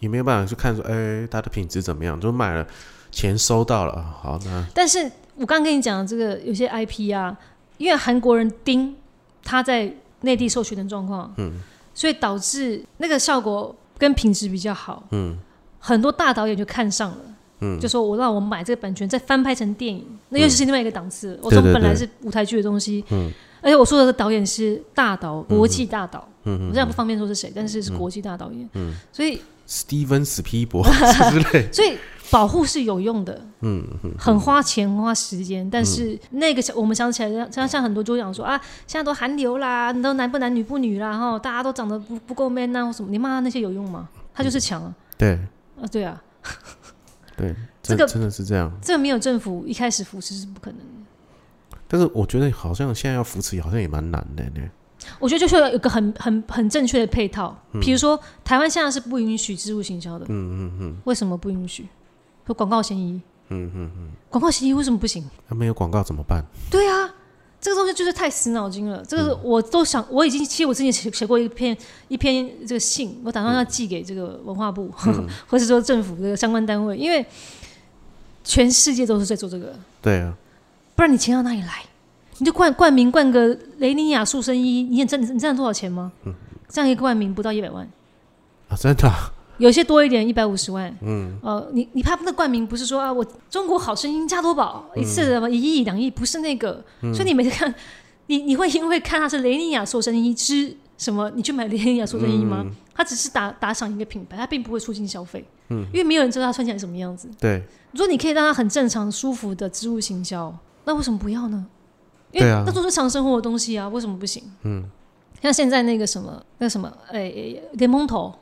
也没有办法去看说，哎，它的品质怎么样？就买了，钱收到了，好那。但是我刚刚跟你讲的这个有些 IP 啊，因为韩国人盯他在内地授权的状况，嗯，所以导致那个效果跟品质比较好，嗯。很多大导演就看上了，嗯，就说我让我买这个版权，再翻拍成电影，那又是另外一个档次。我说本来是舞台剧的东西，嗯，而且我说的导演是大导，国际大导，嗯我现在不方便说是谁，但是是国际大导演，嗯，所以 Steven Spielberg 之类，所以保护是有用的，嗯，很花钱花时间，但是那个我们想起来，像像很多就讲说啊，现在都韩流啦，都男不男女不女啦，哈，大家都长得不不够 man 啊，或什么，你骂他那些有用吗？他就是强啊，对。啊，对啊，对，这个真的是这样。这个没有政府一开始扶持是不可能的。但是我觉得好像现在要扶持，好像也蛮难的呢。我觉得就是要有个很很很正确的配套，比如说台湾现在是不允许植入行销的。嗯嗯嗯。为什么不允许？说广告嫌疑。嗯嗯嗯。广告嫌疑为什么不行？那没有广告怎么办？对啊。这个东西就是太死脑筋了，这个我都想，我已经其实我之前写写过一篇一篇这个信，我打算要寄给这个文化部，或者说政府这个相关单位，因为全世界都是在做这个，对啊，不然你钱到哪里来？你就冠冠名冠个雷尼亚塑身衣，你真你知道多少钱吗？这样一个冠名不到一百万啊，真的。有些多一点，一百五十万。嗯，呃，你你怕那冠名不是说啊，我中国好声音加多宝一次什么一亿两亿，不是那个。所以你每次看，你你会因为看它是雷尼亚塑身衣之什么，你去买雷尼亚塑身衣吗？它只是打打赏一个品牌，它并不会促进消费。嗯，因为没有人知道它穿起来什么样子。对，如果你可以让它很正常舒服的植入行销，那为什么不要呢？因为那都是常生活的东西啊，为什么不行？嗯，像现在那个什么那什么，哎，莲蓬头。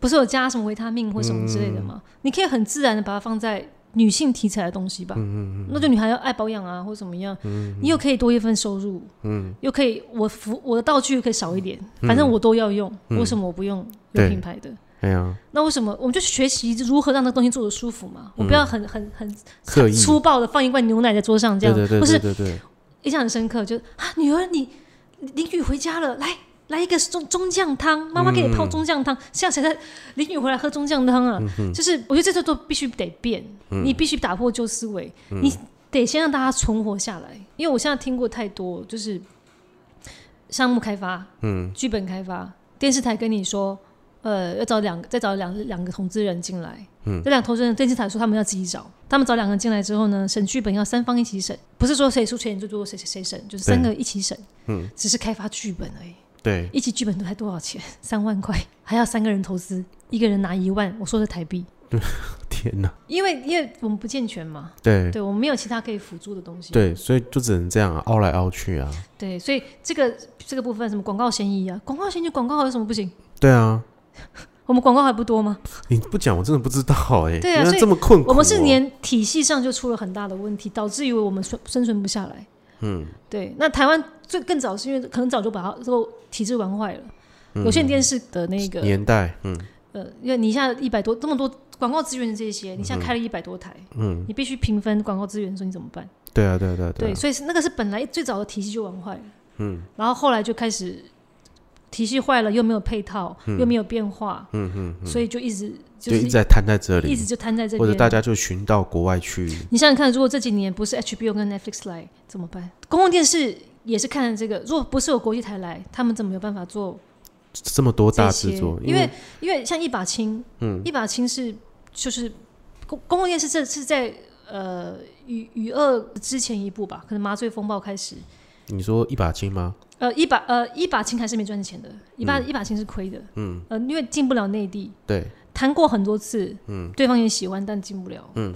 不是有加什么维他命或什么之类的吗？你可以很自然的把它放在女性题材的东西吧。嗯嗯那就女孩要爱保养啊，或怎么样。嗯。你又可以多一份收入。嗯。又可以，我服我的道具可以少一点，反正我都要用。为什么我不用有品牌的？对呀。那为什么我们就学习如何让那个东西做的舒服嘛？我不要很很很粗暴的放一罐牛奶在桌上这样，不是？对对。印象很深刻，就啊，女儿，你淋雨回家了，来。来一个中中酱汤，妈妈给你泡中酱汤。现在谁在淋雨回来喝中酱汤啊？就是我觉得这些都必须得变，你必须打破旧思维，你得先让大家存活下来。因为我现在听过太多，就是项目开发、嗯，剧本开发，电视台跟你说，呃，要找两个，再找两两个投资人进来。嗯，这两投资人电视台说他们要自己找，他们找两个人进来之后呢，审剧本要三方一起审，不是说谁出钱就多谁谁谁审，就是三个一起审。嗯，只是开发剧本而已。对，一起剧本都才多少钱？三万块，还要三个人投资，一个人拿一万。我说的台币。天哪！因为因为我们不健全嘛。对，对我们没有其他可以辅助的东西。对，所以就只能这样凹来凹去啊。对，所以这个这个部分什么广告嫌疑啊？广告嫌疑，广告有什么不行？对啊，我们广告还不多吗？你不讲，我真的不知道哎。对啊，这么困苦。我们是连体系上就出了很大的问题，导致于我们生生存不下来。嗯，对。那台湾最更早是因为可能早就把它这个体制玩坏了。有线电视的那个年代，嗯，呃，因为你现在一百多这么多广告资源这些，你现在开了一百多台，嗯，你必须平分广告资源，说你怎么办？对啊，对对对。对，所以是那个是本来最早的体系就玩坏了，嗯，然后后来就开始体系坏了，又没有配套，又没有变化，嗯嗯，所以就一直就一直在瘫在这里，一直就瘫在这里，或者大家就寻到国外去。你想想看，如果这几年不是 HBO 跟 Netflix 来怎么办？公共电视也是看这个，如果不是有国际台来，他们怎么有办法做？这么多大制作，因为因为像一把青，嗯，一把青是就是公公共电视，这是在呃《与与二》之前一部吧？可能《麻醉风暴》开始。你说一把青吗？呃，一把呃一把琴还是没赚钱的，一把一把琴是亏的，嗯，呃，因为进不了内地，对，谈过很多次，嗯，对方也喜欢，但进不了，嗯，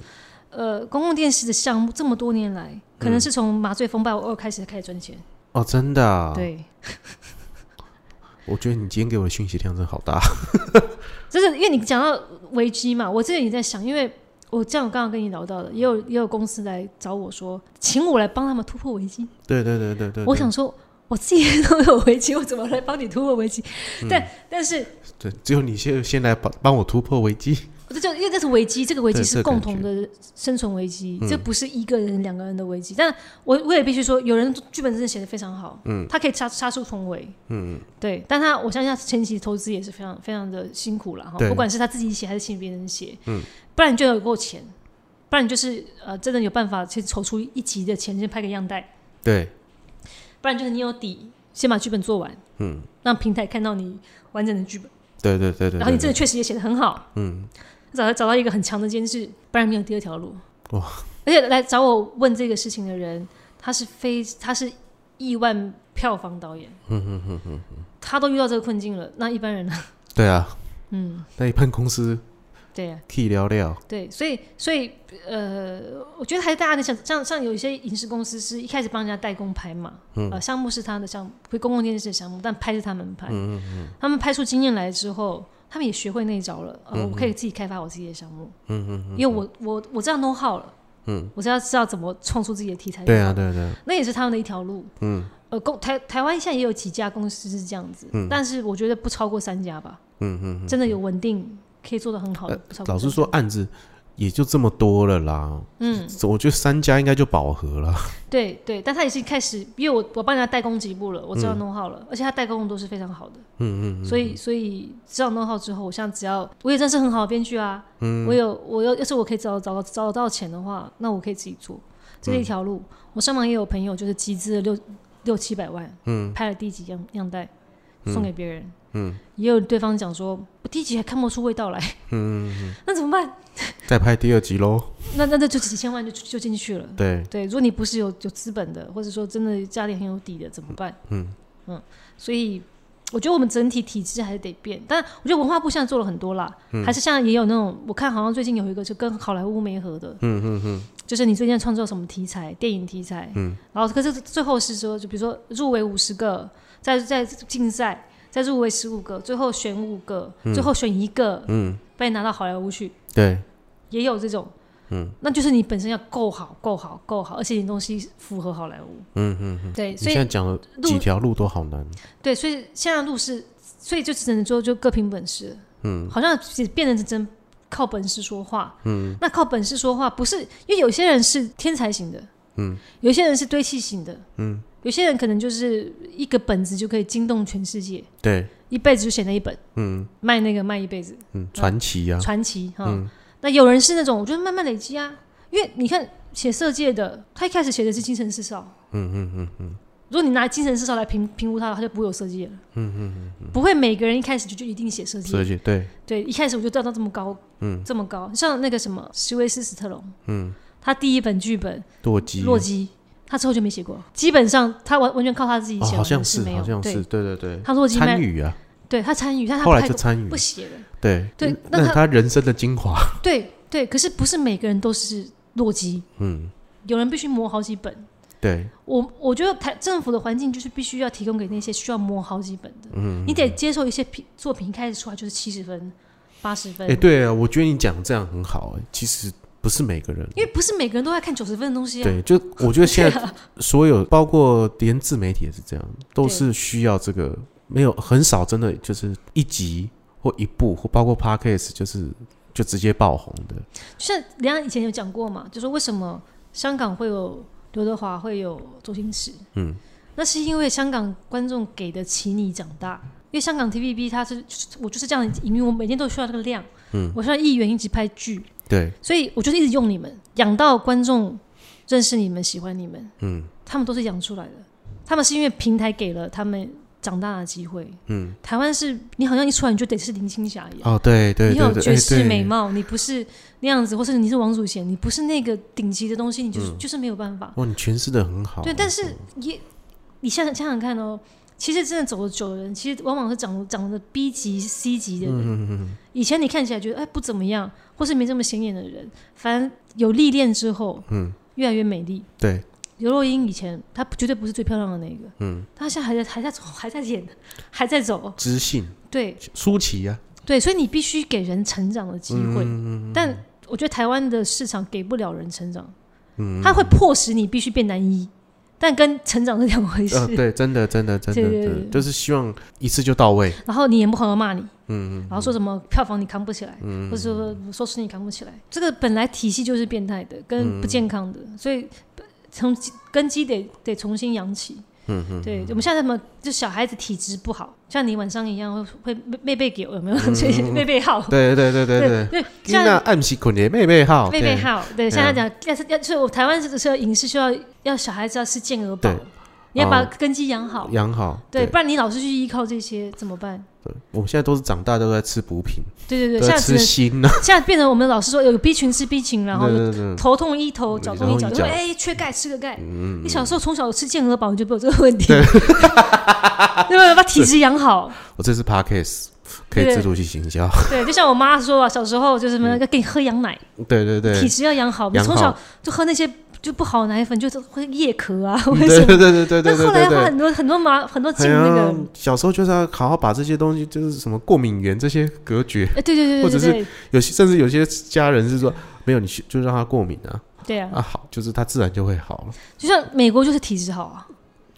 呃，公共电视的项目这么多年来，可能是从《麻醉风暴二》开始开始赚钱，哦，真的，对。我觉得你今天给我的讯息量真好大，就是因为你讲到危机嘛，我之前也在想，因为我这样刚刚跟你聊到的，也有也有公司来找我说，请我来帮他们突破危机。对对对对对。我想说，我自己都有危机，我怎么来帮你突破危机？但但是，对，只有你先先来帮帮我突破危机。这就因为这是危机，这个危机是共同的生存危机，嗯这不是一个人、两个人的危机。但我我也必须说，有人剧本真的写的非常好，嗯，他可以杀杀出重围，嗯，对。但他我相信他前期投资也是非常非常的辛苦了哈，不管是他自己写还是请别人写，嗯，不然你就有够钱，不然你就是呃真的有办法去筹出一集的钱，先拍个样带，对，不然就是你有底，先把剧本做完，嗯，让平台看到你完整的剧本。对对对对，然后你真对的确实也写的很好，嗯，找到找到一个很强的监制，不然没有第二条路。哇！而且来找我问这个事情的人，他是非他是亿万票房导演，嗯嗯嗯嗯，他都遇到这个困境了，那一般人呢？对啊，嗯，那一般公司对呀、可以聊聊，对，所以所以呃，我觉得还是大家的像像像有一些影视公司是一开始帮人家代工拍嘛，嗯。呃，项目是他的项目，非公共电视的项目，但拍是他们拍，嗯嗯嗯。他们拍出经验来之后，他们也学会那一招了，呃，我可以自己开发我自己的项目，嗯嗯嗯，因为我我我这样 know how 了，嗯，我知道知道怎么创出自己的题材，对啊，对啊对啊，那也是他们的一条路。嗯。呃，公台台湾现在也有几家公司是这样子，嗯。但是我觉得不超过三家吧，嗯嗯嗯，真的有稳定可以做的很好的，老实，说案子也就这么多了啦，嗯，我觉得三家应该就饱和了，对对，但他已经开始，因为我我帮人家代工几部了，我知道嗯。弄好了，而且他代工都是非常好的，嗯嗯所以所以知道弄好之后，我现在只要我也真是很好的编剧啊，嗯。我有我要要是我可以找找找得到钱的话，那我可以自己做，这是一条路。我上网也有朋友就是集资了六六七百万，嗯。拍了第一集样样带送给别人，嗯。也有对方讲说，我第一集还看不出味道来，嗯嗯，那怎么办？再拍第二集喽，那那那就几千万就就进去了。对，对，如果你不是有有资本的，或者说真的家里很有底的，怎么办？嗯。嗯，所以我觉得我们整体体制还是得变。但我觉得文化部现在做了很多啦，嗯。还是现在也有那种，我看好像最近有一个就跟好莱坞没合的，嗯嗯嗯。就是你最近创作什么题材，电影题材，嗯，然后可是最后是说，就比如说入围五十个，在在竞赛，再入围十五个，最后选五个，最后选一个，嗯，被拿到好莱坞去，对，也有这种。嗯，那就是你本身要够好、够好、够好，而且你东西符合好莱坞。嗯嗯嗯，对，你所以现在讲了几条路都好难，对，所以现在路是，所以就只能说就各凭本事。嗯，好像也变成真靠本事说话。嗯，那靠本事说话不是因为有些人是天才型的，嗯，有些人是堆砌型的，嗯，有些人可能就是一个本子就可以惊动全世界，对，一辈子就写那一本，嗯。卖那个卖一辈子，嗯，传奇啊，传奇哈。嗯。那有人是那种，我觉得慢慢累积啊，因为你看写色戒的，他一开始写的是精神四少，嗯嗯嗯嗯。如果你拿精神四少来评评估他，他就不会有设计了。嗯嗯嗯，不会每个人一开始就就一定写设计，设计对，对，一开始我就调到这么高，嗯。这么高。像那个什么史威斯·斯特龙，嗯，他第一本剧本洛基，《洛基》，他之后就没写过，基本上他完完全靠他自己哦，写好像是，好像是，，对对对，他洛基卖参，与啊，对他参与，但他后来就参与不，写了，对。对嗯那他人生的精华，对对，可是不是每个人都是洛基，嗯，有人必须磨好几本。对，我我觉得台政府的环境就是必须要提供给那些需要磨好几本的，嗯，你得接受一些品作品一开始出来就是七十分、八十分，哎，对啊，我觉得你讲这样很好，哎，其实不是每个人。因为不是每个人都在看九十分的东西啊。对，就 我觉得现在所有，包括连自媒体也是这样，都是需要这个，没有很少真的就是一集或一部，或包括 podcast 就是就直接爆红的。像梁以前有讲过嘛，就说为什么香港会有刘德华，会有周星驰？嗯，那是因为香港观众给得起你长大，因为香港 TVB 它是就是我就是这样营运，我每天都需要这个量，嗯，我需要议员一直拍剧，对，所以我就是一直用你们，养到观众认识你们、喜欢你们，嗯他们都是养出来的，他们是因为平台给了他们长大的机会。嗯，台湾是你好像一出来你就得是林青霞一样。哦，对对你有绝世美貌，你不是那样子，或是你是王祖贤，你不是那个顶级的东西，你就是、嗯就是没有办法。哇，你诠释的很好。对，但是也你想想想想看哦，其实真的走的久的人，其实往往是长长得 B 级、C 级的人。嗯嗯嗯以前你看起来觉得哎不怎么样，或是没这么显眼的人，反正有历练之后，嗯，越来越美丽。对，刘若英以前她绝对不是最漂亮的那个，嗯，她现在还在还在走，还在演，还在走。知性对。舒淇啊，对，所以你必须给人成长的机会。嗯但我觉得台湾的市场给不了人成长，嗯，它会迫使你必须变男一，但跟成长是两回事。对，真的，真的，真的，对就是希望一次就到位。然后你演不好要骂你，嗯嗯，然后说什么票房你扛不起来，嗯，或者说说是你扛不起来，这个本来体系就是变态的，跟不健康的，所以从根基得得重新养起。嗯嗯，对，我们现在什么就小孩子体质不好，像你晚上一样会会妹妹给有没有？妹妹号，对对对对对。对，像暗时困的妹妹号，妹妹号，对，像他讲要是要就是我台湾是是饮食需要要小孩子要吃健儿宝，你要把根基养好，养好，对，不然你老是去依靠这些怎么办？对，我们现在都是长大都在吃补品，对对对，现在吃锌。呢，现在变成我们老师说有 B 群吃 B 群，然后头痛医头，脚痛医脚，说哎缺钙吃个钙。嗯你小时候从小吃健和宝，你就没有这个问题，对。不把体质养好。我这是 Parkes，可以自主去行销。对，就像我妈说啊，小时候就是什么要给你喝羊奶，对对对，体质要养好，你从小就喝那些。就不好奶粉，就是会夜咳啊，对对对对对对。那后来很多很多麻很多劲那个。小时候就是要好好把这些东西，就是什么过敏源这些隔绝。哎，对对对或者是有些甚至有些家人是说，没有你就让他过敏啊。对啊。啊好，就是他自然就会好了。就像美国就是体质好啊。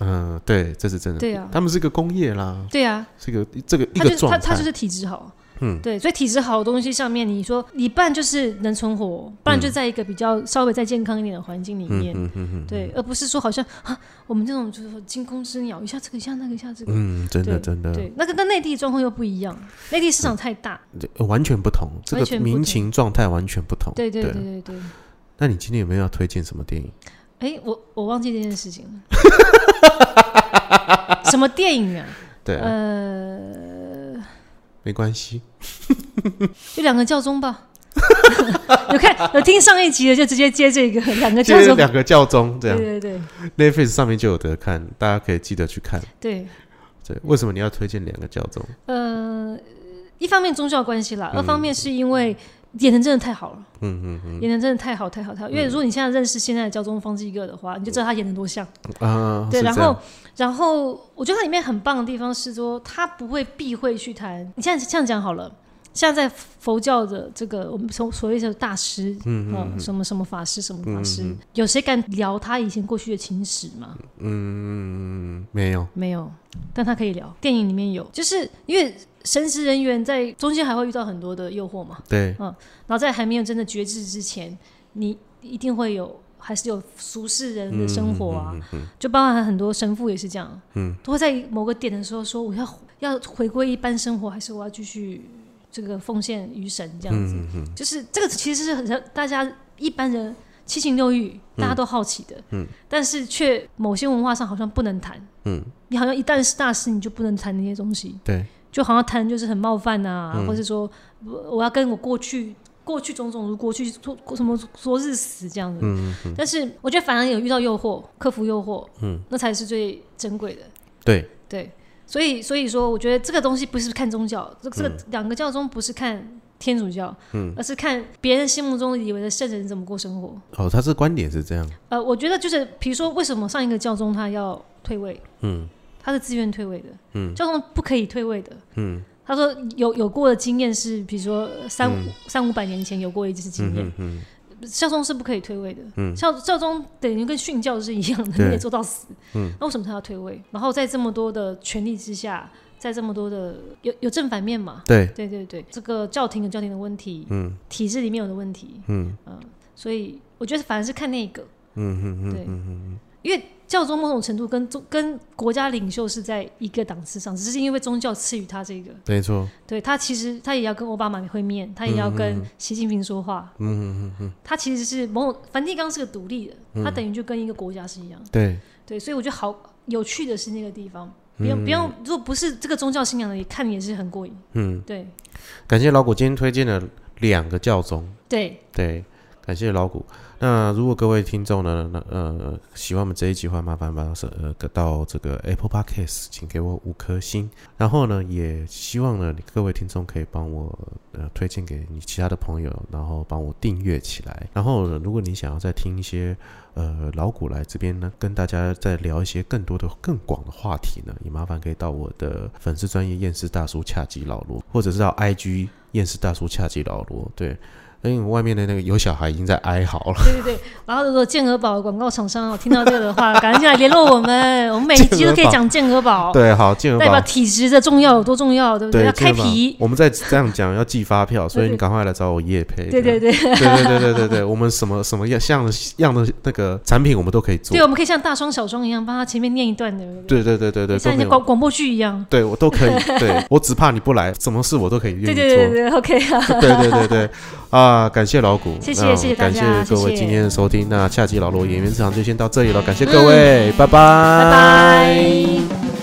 嗯，对，这是真的。对啊。他们是个工业啦。对啊。是个这个一个状态。他他就是体质好。嗯，对，所以体质好的东西上面，你说一半就是能存活，不然就在一个比较稍微再健康一点的环境里面，对，而不是说好像啊，我们这种就是说惊弓之鸟，一下这个一下那个一下这个，嗯，真的真的，对，那个跟内地状况又不一样，内地市场太大，完全不同，这个民情状态完全不同，对。对对对对。那你今天有没有要推荐什么电影？哎，我我忘记这件事情了，什么电影啊？对，呃，没关系。就两个教宗吧，有看有听上一集的就直接接这个两个教宗，两个教宗这样，对对对，Netflix 上面就有得看，大家可以记得去看。对对，为什么你要推荐两个教宗？呃，一方面宗教关系啦，二方面是因为。演的真的太好了，嗯嗯嗯，演的真的太好太好太好。因为如果你现在认识现在的教宗方济各的话，你就知道他演的多像啊。对，然后然后我觉得它里面很棒的地方是说，他不会避讳去谈。你现在这样讲好了，现在在佛教的这个我们从所谓的大师，嗯嗯，什么什么法师什么法师，有谁敢聊他以前过去的情史吗？嗯，没有没有，但他可以聊。电影里面有，就是因为。神职人员在中间还会遇到很多的诱惑嘛？对，嗯，然后在还没有真的觉知之前，你一定会有，还是有俗世人的生活啊，就包含很多神父也是这样，嗯，都会在某个点的时候说，我要要回归一般生活，还是我要继续这个奉献于神这样子，就是这个其实是很大家一般人七情六欲大家都好奇的，嗯，但是却某些文化上好像不能谈，嗯，你好像一旦是大师，你就不能谈那些东西，对。就好像谈就是很冒犯呐，或者说我要跟我过去过去种种如过去说什么昨日死这样子。嗯嗯。但是我觉得反而有遇到诱惑，克服诱惑，嗯，那才是最珍贵的。对对，所以所以说，我觉得这个东西不是看宗教，这这个两个教宗不是看天主教，嗯，而是看别人心目中以为的圣人怎么过生活。哦，他这观点是这样。呃，我觉得就是比如说，为什么上一个教宗他要退位？嗯。他是自愿退位的，嗯，教宗不可以退位的，嗯，他说有有过的经验是，比如说三三五百年前有过一次经验，嗯，教宗是不可以退位的，嗯，教教宗等于跟训教是一样的，你得做到死，嗯，那为什么他要退位？然后在这么多的权力之下，在这么多的有有正反面嘛？对，对对对，这个教廷有教廷的问题，嗯，体制里面有的问题，嗯。嗯，所以我觉得反而是看那个，嗯嗯嗯，对，因为。教宗某种程度跟宗跟国家领袖是在一个档次上，只是因为宗教赐予他这个。没错。对他其实他也要跟奥巴马会面，他也要跟习近平说话。嗯嗯嗯嗯。他其实是某种梵蒂冈是个独立的，他等于就跟一个国家是一样。对。对，所以我觉得好有趣的是那个地方，不用不用，如果不是这个宗教信仰的，看也是很过瘾。嗯，对。感谢老古今天推荐了两个教宗。对对，感谢老古。那如果各位听众呢，那呃喜欢我们这一集的话，麻烦把呃到这个 Apple Podcast，请给我五颗星。然后呢，也希望呢各位听众可以帮我呃推荐给你其他的朋友，然后帮我订阅起来。然后呢如果你想要再听一些呃老古来这边呢，跟大家再聊一些更多的更广的话题呢，也麻烦可以到我的粉丝专业厌世大叔恰吉老罗，或者是到 IG 厌世大叔恰吉老罗，对。因为外面的那个有小孩已经在哀嚎了。对对对，然后如果健和宝广告厂商听到这个的话，赶紧来联络我们，我们每一集都可以讲健和宝。对，好，健和宝代表体质的重要有多重要，对不对？要开皮，我们再这样讲，要寄发票，所以你赶快来找我叶培。对对对，对对对对对对，我们什么什么样像样的那个产品，我们都可以做。对，我们可以像大双小双一样，帮他前面念一段的。对对对对对，像广广播剧一样。对我都可以，对我只怕你不来，什么事我都可以愿意做。对对对，OK 啊。对对对对，啊，感谢老谷，谢谢谢谢感谢各位今天的收听。那下期老罗演员场就先到这里了，感谢各位，拜拜，拜拜。